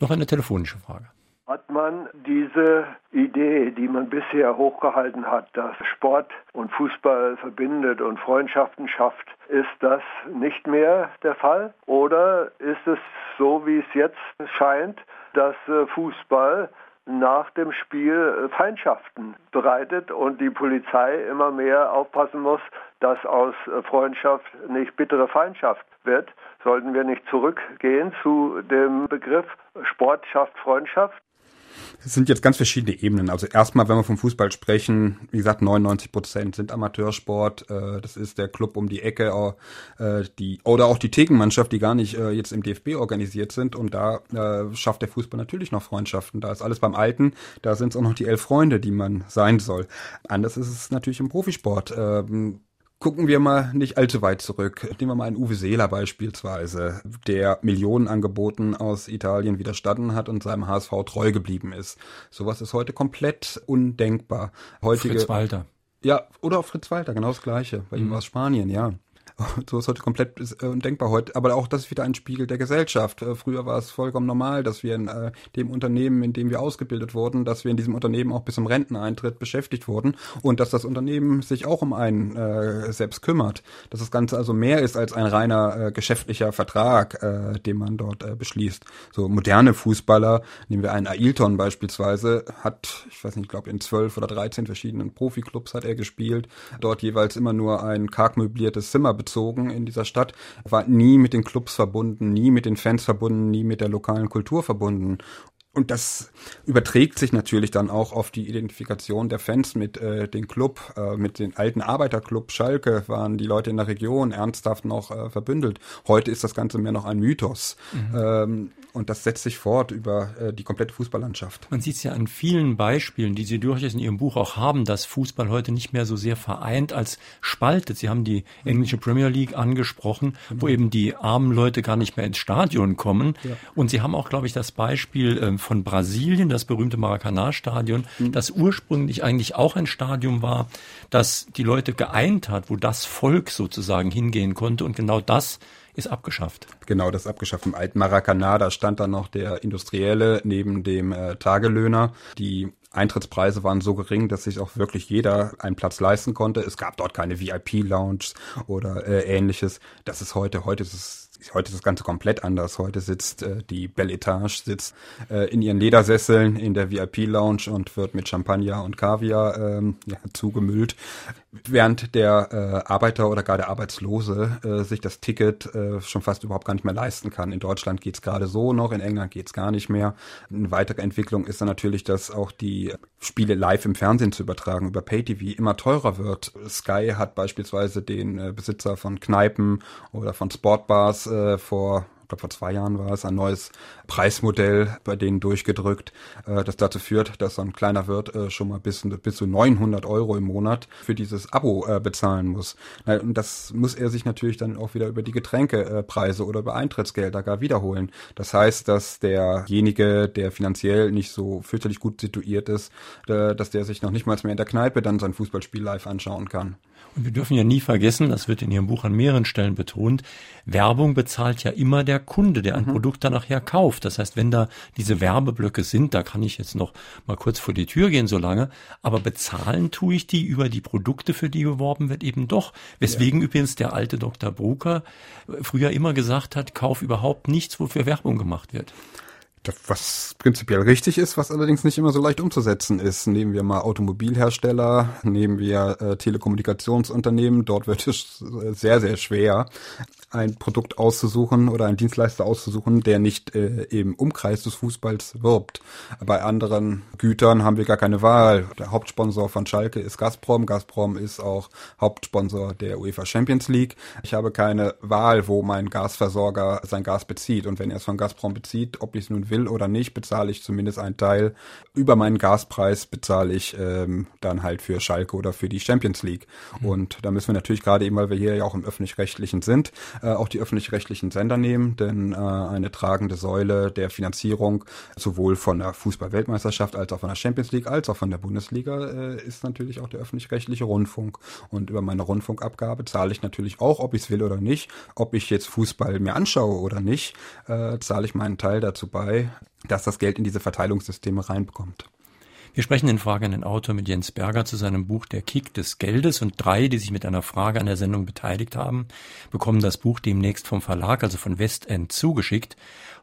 Noch eine telefonische Frage. Hat man diese Idee, die man bisher hochgehalten hat, dass Sport und Fußball verbindet und Freundschaften schafft, ist das nicht mehr der Fall? Oder ist es so, wie es jetzt scheint, dass äh, Fußball nach dem Spiel äh, Feindschaften bereitet und die Polizei immer mehr aufpassen muss, dass aus äh, Freundschaft nicht bittere Feindschaft wird. Sollten wir nicht zurückgehen zu dem Begriff Sport schafft Freundschaft? Es sind jetzt ganz verschiedene Ebenen. Also erstmal, wenn wir vom Fußball sprechen, wie gesagt, 99 Prozent sind Amateursport. Äh, das ist der Club um die Ecke, äh, die oder auch die Thekenmannschaft, die gar nicht äh, jetzt im DFB organisiert sind. Und da schafft der Fußball natürlich noch Freundschaften. Da ist alles beim Alten. Da sind es auch noch die elf Freunde, die man sein soll. Anders ist es natürlich im Profisport. Gucken wir mal nicht allzu weit zurück. Nehmen wir mal einen Uwe Seeler beispielsweise, der Millionen Angeboten aus Italien widerstanden hat und seinem HSV treu geblieben ist. Sowas ist heute komplett undenkbar. Heutige, Fritz Walter. Ja, oder auch Fritz Walter, genau das Gleiche. Bei mhm. ihm war es Spanien, ja. So ist heute komplett äh, undenkbar heute. Aber auch das ist wieder ein Spiegel der Gesellschaft. Äh, früher war es vollkommen normal, dass wir in äh, dem Unternehmen, in dem wir ausgebildet wurden, dass wir in diesem Unternehmen auch bis zum Renteneintritt beschäftigt wurden und dass das Unternehmen sich auch um einen äh, selbst kümmert. Dass das Ganze also mehr ist als ein reiner äh, geschäftlicher Vertrag, den man dort beschließt. So moderne Fußballer, nehmen wir einen Ailton beispielsweise, hat, ich weiß nicht, ich glaube in zwölf oder dreizehn verschiedenen Profiklubs hat er gespielt, dort jeweils immer nur ein karg möbliertes Zimmer bezogen in dieser Stadt, war nie mit den Clubs verbunden, nie mit den Fans verbunden, nie mit der lokalen Kultur verbunden. Und das überträgt sich natürlich dann auch auf die Identifikation der Fans mit äh, dem Club, äh, mit den alten Arbeiterclub Schalke waren die Leute in der Region ernsthaft noch äh, verbündelt. Heute ist das Ganze mehr noch ein Mythos. Mhm. Ähm, und das setzt sich fort über äh, die komplette Fußballlandschaft. Man sieht es ja an vielen Beispielen, die Sie durchaus in Ihrem Buch auch haben, dass Fußball heute nicht mehr so sehr vereint als spaltet. Sie haben die englische Premier League angesprochen, genau. wo eben die armen Leute gar nicht mehr ins Stadion kommen. Ja. Und Sie haben auch, glaube ich, das Beispiel äh, von Brasilien, das berühmte Maracanã-Stadion, mhm. das ursprünglich eigentlich auch ein Stadion war, das die Leute geeint hat, wo das Volk sozusagen hingehen konnte. Und genau das ist abgeschafft. Genau, das ist abgeschafft. Im alten Maracanã, da stand dann noch der Industrielle neben dem äh, Tagelöhner. Die Eintrittspreise waren so gering, dass sich auch wirklich jeder einen Platz leisten konnte. Es gab dort keine VIP-Lounges oder äh, ähnliches. Das ist heute, heute ist es heute ist das Ganze komplett anders. Heute sitzt äh, die Belle Etage sitzt äh, in ihren Ledersesseln in der VIP-Lounge und wird mit Champagner und Kaviar ähm, ja, zugemüllt, während der äh, Arbeiter oder gar der Arbeitslose äh, sich das Ticket äh, schon fast überhaupt gar nicht mehr leisten kann. In Deutschland geht's gerade so noch, in England geht's gar nicht mehr. Eine weitere Entwicklung ist dann natürlich, dass auch die Spiele live im Fernsehen zu übertragen über Pay-TV immer teurer wird. Sky hat beispielsweise den äh, Besitzer von Kneipen oder von Sportbars äh, vor glaube vor zwei Jahren war es, ein neues Preismodell bei denen durchgedrückt, äh, das dazu führt, dass so ein kleiner Wirt äh, schon mal bis, bis zu 900 Euro im Monat für dieses Abo äh, bezahlen muss. Und das muss er sich natürlich dann auch wieder über die Getränkepreise oder über Eintrittsgelder gar wiederholen. Das heißt, dass derjenige, der finanziell nicht so fürchterlich gut situiert ist, dass der sich noch nicht mal mehr in der Kneipe dann sein Fußballspiel live anschauen kann. Und wir dürfen ja nie vergessen, das wird in Ihrem Buch an mehreren Stellen betont, Werbung bezahlt ja immer der Kunde, der ein mhm. Produkt dann nachher kauft. Das heißt, wenn da diese Werbeblöcke sind, da kann ich jetzt noch mal kurz vor die Tür gehen so lange, aber bezahlen tue ich die über die Produkte, für die geworben wird, eben doch. Weswegen ja. übrigens der alte Dr. Brucker früher immer gesagt hat, kauf überhaupt nichts, wofür Werbung gemacht wird. Was prinzipiell richtig ist, was allerdings nicht immer so leicht umzusetzen ist. Nehmen wir mal Automobilhersteller, nehmen wir äh, Telekommunikationsunternehmen, dort wird es sehr, sehr schwer, ein Produkt auszusuchen oder einen Dienstleister auszusuchen, der nicht äh, im Umkreis des Fußballs wirbt. Bei anderen Gütern haben wir gar keine Wahl. Der Hauptsponsor von Schalke ist Gazprom. Gazprom ist auch Hauptsponsor der UEFA Champions League. Ich habe keine Wahl, wo mein Gasversorger sein Gas bezieht. Und wenn er es von Gazprom bezieht, ob ich es nun will oder nicht, bezahle ich zumindest einen Teil. Über meinen Gaspreis bezahle ich ähm, dann halt für Schalke oder für die Champions League. Mhm. Und da müssen wir natürlich gerade eben, weil wir hier ja auch im öffentlich-rechtlichen sind, äh, auch die öffentlich-rechtlichen Sender nehmen, denn äh, eine tragende Säule der Finanzierung sowohl von der Fußball-Weltmeisterschaft als auch von der Champions League als auch von der Bundesliga äh, ist natürlich auch der öffentlich-rechtliche Rundfunk. Und über meine Rundfunkabgabe zahle ich natürlich auch, ob ich es will oder nicht, ob ich jetzt Fußball mir anschaue oder nicht, äh, zahle ich meinen Teil dazu bei, dass das Geld in diese Verteilungssysteme reinbekommt. Wir sprechen den fragenden Autor mit Jens Berger zu seinem Buch Der Kick des Geldes und drei, die sich mit einer Frage an der Sendung beteiligt haben, bekommen das Buch demnächst vom Verlag, also von Westend, zugeschickt.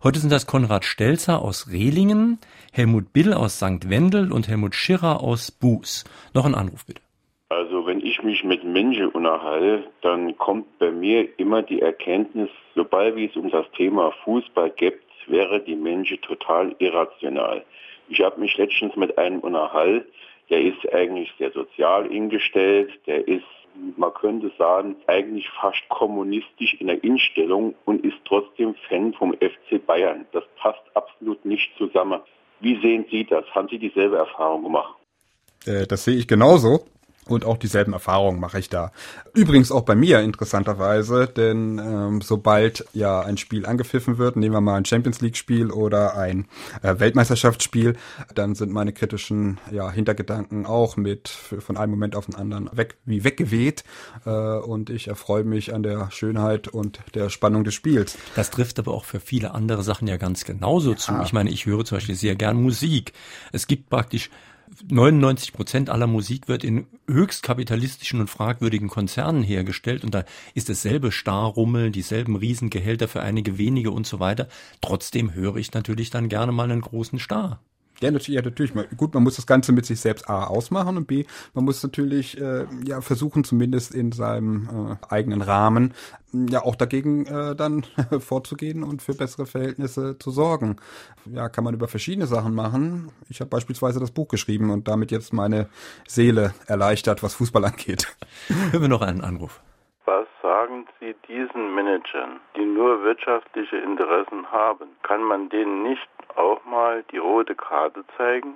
Heute sind das Konrad Stelzer aus Rehlingen, Helmut Bill aus St. Wendel und Helmut Schirrer aus Buß. Noch ein Anruf bitte. Also wenn ich mich mit Menschen unterhalte, dann kommt bei mir immer die Erkenntnis, sobald es um das Thema Fußball geht, wäre die Mensch total irrational. Ich habe mich letztens mit einem unterhalten, der ist eigentlich sehr sozial eingestellt, der ist, man könnte sagen, eigentlich fast kommunistisch in der Instellung und ist trotzdem Fan vom FC Bayern. Das passt absolut nicht zusammen. Wie sehen Sie das? Haben Sie dieselbe Erfahrung gemacht? Äh, das sehe ich genauso. Und auch dieselben Erfahrungen mache ich da. Übrigens auch bei mir interessanterweise, denn ähm, sobald ja ein Spiel angepfiffen wird, nehmen wir mal ein Champions League Spiel oder ein äh, Weltmeisterschaftsspiel, dann sind meine kritischen ja, Hintergedanken auch mit von einem Moment auf den anderen weg wie weggeweht äh, und ich erfreue mich an der Schönheit und der Spannung des Spiels. Das trifft aber auch für viele andere Sachen ja ganz genauso zu. Ich meine, ich höre zum Beispiel sehr gern Musik. Es gibt praktisch 99 Prozent aller Musik wird in höchst kapitalistischen und fragwürdigen Konzernen hergestellt und da ist dasselbe Starrummeln, dieselben Riesengehälter für einige wenige und so weiter. Trotzdem höre ich natürlich dann gerne mal einen großen Star. Ja, natürlich, ja, natürlich. Gut, man muss das Ganze mit sich selbst A ausmachen und B, man muss natürlich äh, ja versuchen, zumindest in seinem äh, eigenen Rahmen ja auch dagegen äh, dann vorzugehen und für bessere Verhältnisse zu sorgen. Ja, kann man über verschiedene Sachen machen. Ich habe beispielsweise das Buch geschrieben und damit jetzt meine Seele erleichtert, was Fußball angeht. Hören wir noch einen Anruf. Was sagen Sie diesen Managern, die nur wirtschaftliche Interessen haben? Kann man denen nicht auch mal die rote Karte zeigen?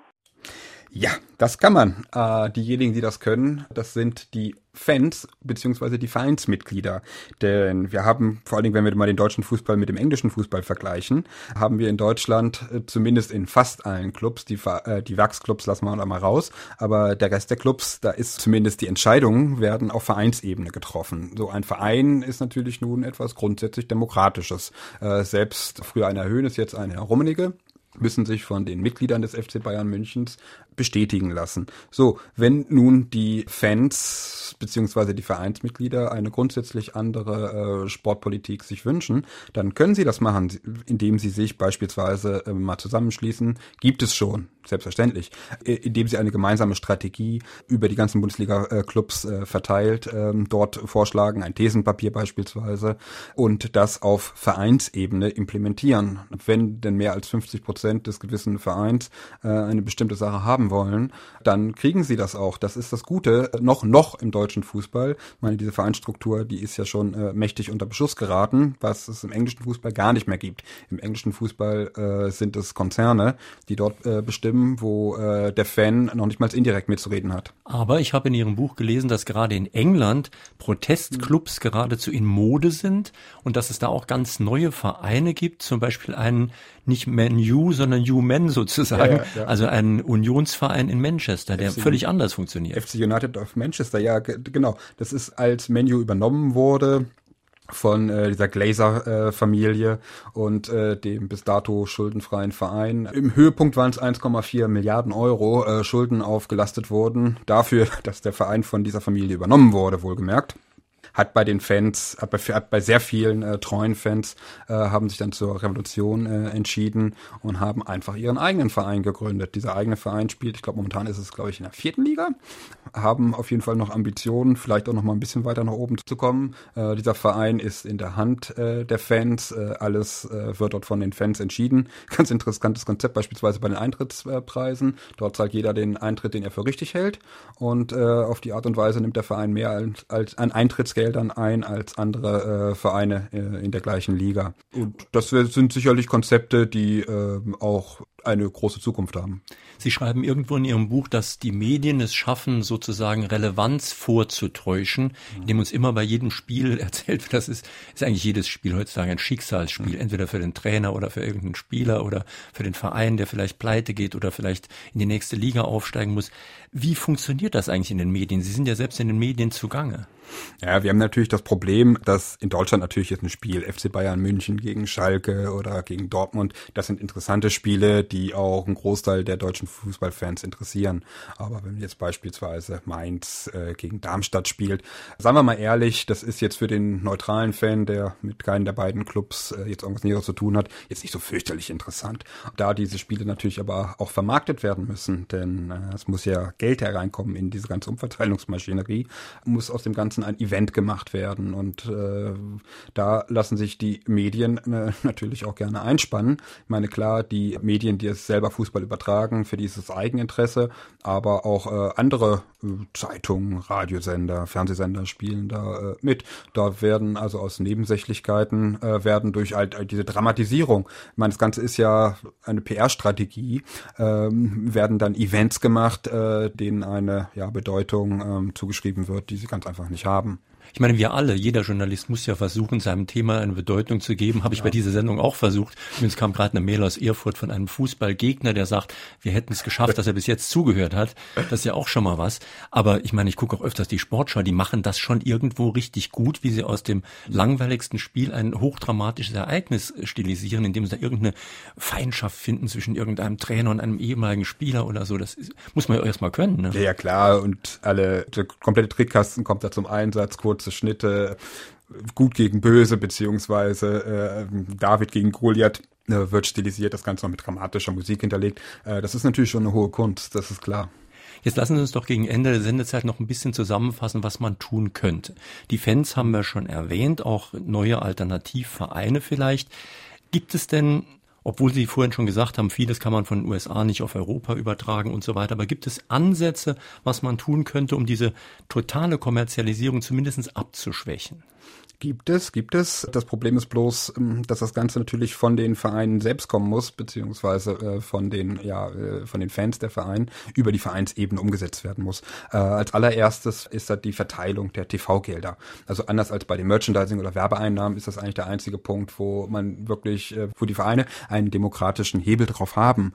Ja, das kann man. Äh, diejenigen, die das können, das sind die Fans beziehungsweise die Vereinsmitglieder. Denn wir haben, vor allen Dingen, wenn wir mal den deutschen Fußball mit dem englischen Fußball vergleichen, haben wir in Deutschland äh, zumindest in fast allen Clubs, die, äh, die Wachsclubs lassen wir mal raus, aber der Rest der Clubs, da ist zumindest die Entscheidungen werden auf Vereinsebene getroffen. So ein Verein ist natürlich nun etwas grundsätzlich Demokratisches. Äh, selbst früher einer Höhnes, jetzt ein Herr Rummenigge, müssen sich von den Mitgliedern des FC Bayern Münchens bestätigen lassen. So, wenn nun die Fans beziehungsweise die Vereinsmitglieder eine grundsätzlich andere äh, Sportpolitik sich wünschen, dann können sie das machen, indem sie sich beispielsweise äh, mal zusammenschließen. Gibt es schon, selbstverständlich, äh, indem sie eine gemeinsame Strategie über die ganzen Bundesliga-Clubs äh, verteilt, ähm, dort vorschlagen, ein Thesenpapier beispielsweise, und das auf Vereinsebene implementieren. Wenn denn mehr als 50 Prozent des gewissen Vereins äh, eine bestimmte Sache haben wollen, dann kriegen sie das auch. Das ist das Gute, noch, noch im deutschen Fußball. Ich meine, diese Vereinsstruktur, die ist ja schon äh, mächtig unter Beschuss geraten, was es im englischen Fußball gar nicht mehr gibt. Im englischen Fußball äh, sind es Konzerne, die dort äh, bestimmen, wo äh, der Fan noch nicht mal indirekt mitzureden hat. Aber ich habe in Ihrem Buch gelesen, dass gerade in England Protestclubs mhm. geradezu in Mode sind und dass es da auch ganz neue Vereine gibt, zum Beispiel einen nicht Man U, sondern U Men sozusagen, ja, ja, ja. also einen Unionsverein in Manchester, der FC völlig anders funktioniert. FC United of Manchester, ja genau. Das ist als Menu übernommen wurde von äh, dieser Glazer-Familie äh, und äh, dem bis dato schuldenfreien Verein. Im Höhepunkt waren es 1,4 Milliarden Euro äh, Schulden aufgelastet wurden, dafür, dass der Verein von dieser Familie übernommen wurde, wohlgemerkt hat bei den Fans, hat bei, hat bei sehr vielen äh, treuen Fans, äh, haben sich dann zur Revolution äh, entschieden und haben einfach ihren eigenen Verein gegründet. Dieser eigene Verein spielt, ich glaube momentan ist es, glaube ich, in der vierten Liga, haben auf jeden Fall noch Ambitionen, vielleicht auch noch mal ein bisschen weiter nach oben zu kommen. Äh, dieser Verein ist in der Hand äh, der Fans, äh, alles äh, wird dort von den Fans entschieden. Ganz interessantes Konzept beispielsweise bei den Eintrittspreisen. Dort zahlt jeder den Eintritt, den er für richtig hält und äh, auf die Art und Weise nimmt der Verein mehr als, als an Eintrittsgeld Geldern ein als andere äh, Vereine äh, in der gleichen Liga. Und das sind sicherlich Konzepte, die äh, auch eine große Zukunft haben. Sie schreiben irgendwo in Ihrem Buch, dass die Medien es schaffen, sozusagen Relevanz vorzutäuschen, indem uns immer bei jedem Spiel erzählt wird, das ist, ist eigentlich jedes Spiel heutzutage ein Schicksalsspiel, entweder für den Trainer oder für irgendeinen Spieler oder für den Verein, der vielleicht pleite geht oder vielleicht in die nächste Liga aufsteigen muss. Wie funktioniert das eigentlich in den Medien? Sie sind ja selbst in den Medien zugange. Ja, wir haben natürlich das Problem, dass in Deutschland natürlich jetzt ein Spiel FC Bayern München gegen Schalke oder gegen Dortmund, das sind interessante Spiele, die auch einen Großteil der deutschen Fußballfans interessieren. Aber wenn jetzt beispielsweise Mainz äh, gegen Darmstadt spielt, sagen wir mal ehrlich, das ist jetzt für den neutralen Fan, der mit keinen der beiden Clubs äh, jetzt irgendwas Näheres zu tun hat, jetzt nicht so fürchterlich interessant. Da diese Spiele natürlich aber auch vermarktet werden müssen, denn äh, es muss ja Geld hereinkommen in diese ganze Umverteilungsmaschinerie, muss aus dem Ganzen müssen ein Event gemacht werden. Und äh, da lassen sich die Medien äh, natürlich auch gerne einspannen. Ich meine, klar, die Medien, die es selber Fußball übertragen, für dieses Eigeninteresse, aber auch äh, andere äh, Zeitungen, Radiosender, Fernsehsender spielen da äh, mit. Da werden also aus Nebensächlichkeiten äh, werden durch halt, halt diese Dramatisierung, ich meine, das Ganze ist ja eine PR-Strategie, ähm, werden dann Events gemacht, äh, denen eine ja, Bedeutung ähm, zugeschrieben wird, die sie ganz einfach nicht haben haben ich meine, wir alle, jeder Journalist muss ja versuchen, seinem Thema eine Bedeutung zu geben. Habe ich ja. bei dieser Sendung auch versucht. Übrigens kam gerade eine Mail aus Erfurt von einem Fußballgegner, der sagt, wir hätten es geschafft, dass er bis jetzt zugehört hat. Das ist ja auch schon mal was. Aber ich meine, ich gucke auch öfters die Sportschau, die machen das schon irgendwo richtig gut, wie sie aus dem langweiligsten Spiel ein hochdramatisches Ereignis stilisieren, indem sie da irgendeine Feindschaft finden zwischen irgendeinem Trainer und einem ehemaligen Spieler oder so. Das ist, muss man ja erstmal können. Ne? Ja, klar. Und alle, der komplette Trickkasten kommt da zum Einsatz, kurz kurze Schnitte, gut gegen böse, beziehungsweise äh, David gegen Goliath äh, wird stilisiert, das Ganze noch mit dramatischer Musik hinterlegt. Äh, das ist natürlich schon eine hohe Kunst, das ist klar. Jetzt lassen Sie uns doch gegen Ende der Sendezeit noch ein bisschen zusammenfassen, was man tun könnte. Die Fans haben wir schon erwähnt, auch neue Alternativvereine vielleicht. Gibt es denn obwohl Sie vorhin schon gesagt haben, vieles kann man von den USA nicht auf Europa übertragen und so weiter. Aber gibt es Ansätze, was man tun könnte, um diese totale Kommerzialisierung zumindest abzuschwächen? Gibt es, gibt es. Das Problem ist bloß, ähm, dass das Ganze natürlich von den Vereinen selbst kommen muss, beziehungsweise äh, von den, ja, äh, von den Fans der Vereine über die Vereinsebene umgesetzt werden muss. Äh, als allererstes ist das die Verteilung der TV-Gelder. Also anders als bei den Merchandising- oder Werbeeinnahmen ist das eigentlich der einzige Punkt, wo man wirklich, wo die Vereine einen demokratischen Hebel drauf haben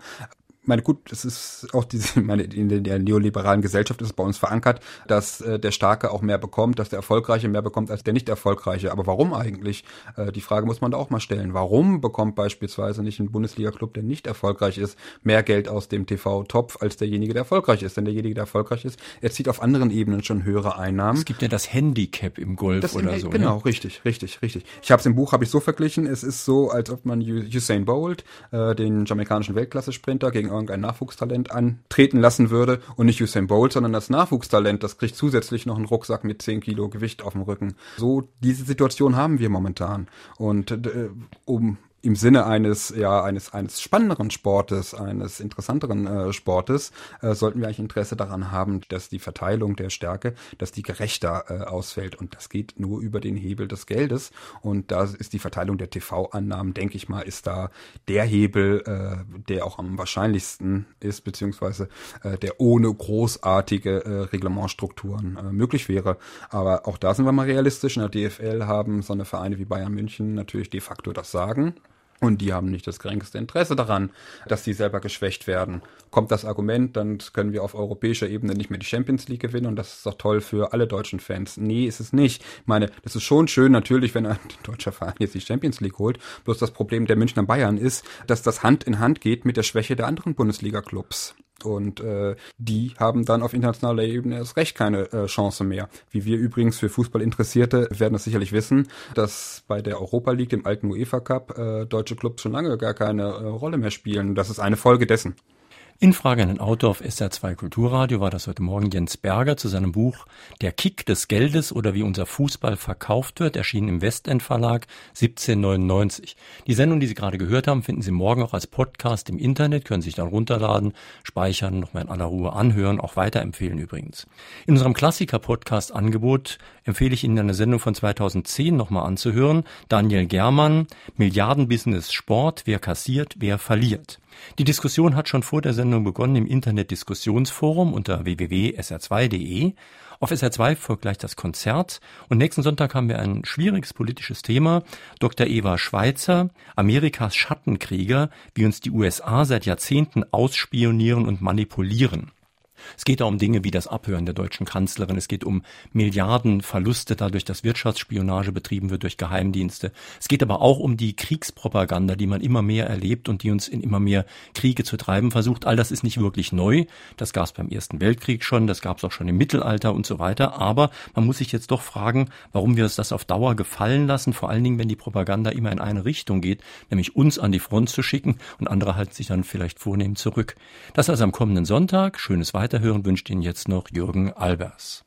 meine gut, es ist auch diese, meine, in der neoliberalen Gesellschaft ist es bei uns verankert, dass äh, der Starke auch mehr bekommt, dass der Erfolgreiche mehr bekommt als der nicht Erfolgreiche. Aber warum eigentlich? Äh, die Frage muss man da auch mal stellen. Warum bekommt beispielsweise nicht ein Bundesliga-Club, der nicht erfolgreich ist, mehr Geld aus dem TV-Topf als derjenige, der erfolgreich ist? Denn derjenige, der erfolgreich ist, erzielt auf anderen Ebenen schon höhere Einnahmen. Es gibt ja das Handicap im Golf das oder im, so. Genau, ne? richtig, richtig, richtig. Ich habe es im Buch habe ich so verglichen. Es ist so, als ob man Usain Bolt, äh, den jamaikanischen Weltklasse-Sprinter, gegen irgendein Nachwuchstalent antreten lassen würde und nicht Usain Bolt, sondern das Nachwuchstalent, das kriegt zusätzlich noch einen Rucksack mit 10 Kilo Gewicht auf dem Rücken. So diese Situation haben wir momentan. Und äh, um im Sinne eines ja eines eines spannenderen Sportes, eines interessanteren äh, Sportes, äh, sollten wir eigentlich Interesse daran haben, dass die Verteilung der Stärke, dass die gerechter äh, ausfällt und das geht nur über den Hebel des Geldes und da ist die Verteilung der TV-Annahmen, denke ich mal, ist da der Hebel, äh, der auch am wahrscheinlichsten ist beziehungsweise äh, der ohne großartige äh, Reglementstrukturen möglich wäre. Aber auch da sind wir mal realistisch. In der DFL haben so eine Vereine wie Bayern München natürlich de facto das Sagen. Und die haben nicht das geringste Interesse daran, dass sie selber geschwächt werden. Kommt das Argument, dann können wir auf europäischer Ebene nicht mehr die Champions League gewinnen und das ist doch toll für alle deutschen Fans. Nee, ist es nicht. Ich meine, das ist schon schön natürlich, wenn ein deutscher Verein jetzt die Champions League holt. Bloß das Problem der Münchner Bayern ist, dass das Hand in Hand geht mit der Schwäche der anderen Bundesliga-Clubs. Und äh, die haben dann auf internationaler Ebene erst recht keine äh, Chance mehr. Wie wir übrigens für Fußball Interessierte werden das sicherlich wissen, dass bei der Europa League, dem alten UEFA Cup, äh, deutsche Clubs schon lange gar keine äh, Rolle mehr spielen. Das ist eine Folge dessen. In Frage an den Autor auf SR2 Kulturradio war das heute Morgen Jens Berger zu seinem Buch Der Kick des Geldes oder wie unser Fußball verkauft wird, erschienen im Westend Verlag 1799. Die Sendung, die Sie gerade gehört haben, finden Sie morgen auch als Podcast im Internet, können sich dann runterladen, speichern, nochmal in aller Ruhe anhören, auch weiterempfehlen übrigens. In unserem Klassiker-Podcast-Angebot empfehle ich Ihnen eine Sendung von 2010 nochmal anzuhören. Daniel Germann, Milliardenbusiness Sport, wer kassiert, wer verliert. Die Diskussion hat schon vor der Sendung begonnen im Internet-Diskussionsforum unter www.sr2.de. Auf SR2 folgt gleich das Konzert und nächsten Sonntag haben wir ein schwieriges politisches Thema. Dr. Eva Schweitzer, Amerikas Schattenkrieger, wie uns die USA seit Jahrzehnten ausspionieren und manipulieren. Es geht da um Dinge wie das Abhören der deutschen Kanzlerin. Es geht um Milliardenverluste dadurch, dass Wirtschaftsspionage betrieben wird durch Geheimdienste. Es geht aber auch um die Kriegspropaganda, die man immer mehr erlebt und die uns in immer mehr Kriege zu treiben versucht. All das ist nicht wirklich neu. Das gab es beim Ersten Weltkrieg schon, das gab es auch schon im Mittelalter und so weiter. Aber man muss sich jetzt doch fragen, warum wir uns das auf Dauer gefallen lassen, vor allen Dingen, wenn die Propaganda immer in eine Richtung geht, nämlich uns an die Front zu schicken und andere halten sich dann vielleicht vornehm zurück. Das also am kommenden Sonntag. Schönes Weiter Weiterhören wünscht Ihnen jetzt noch Jürgen Albers.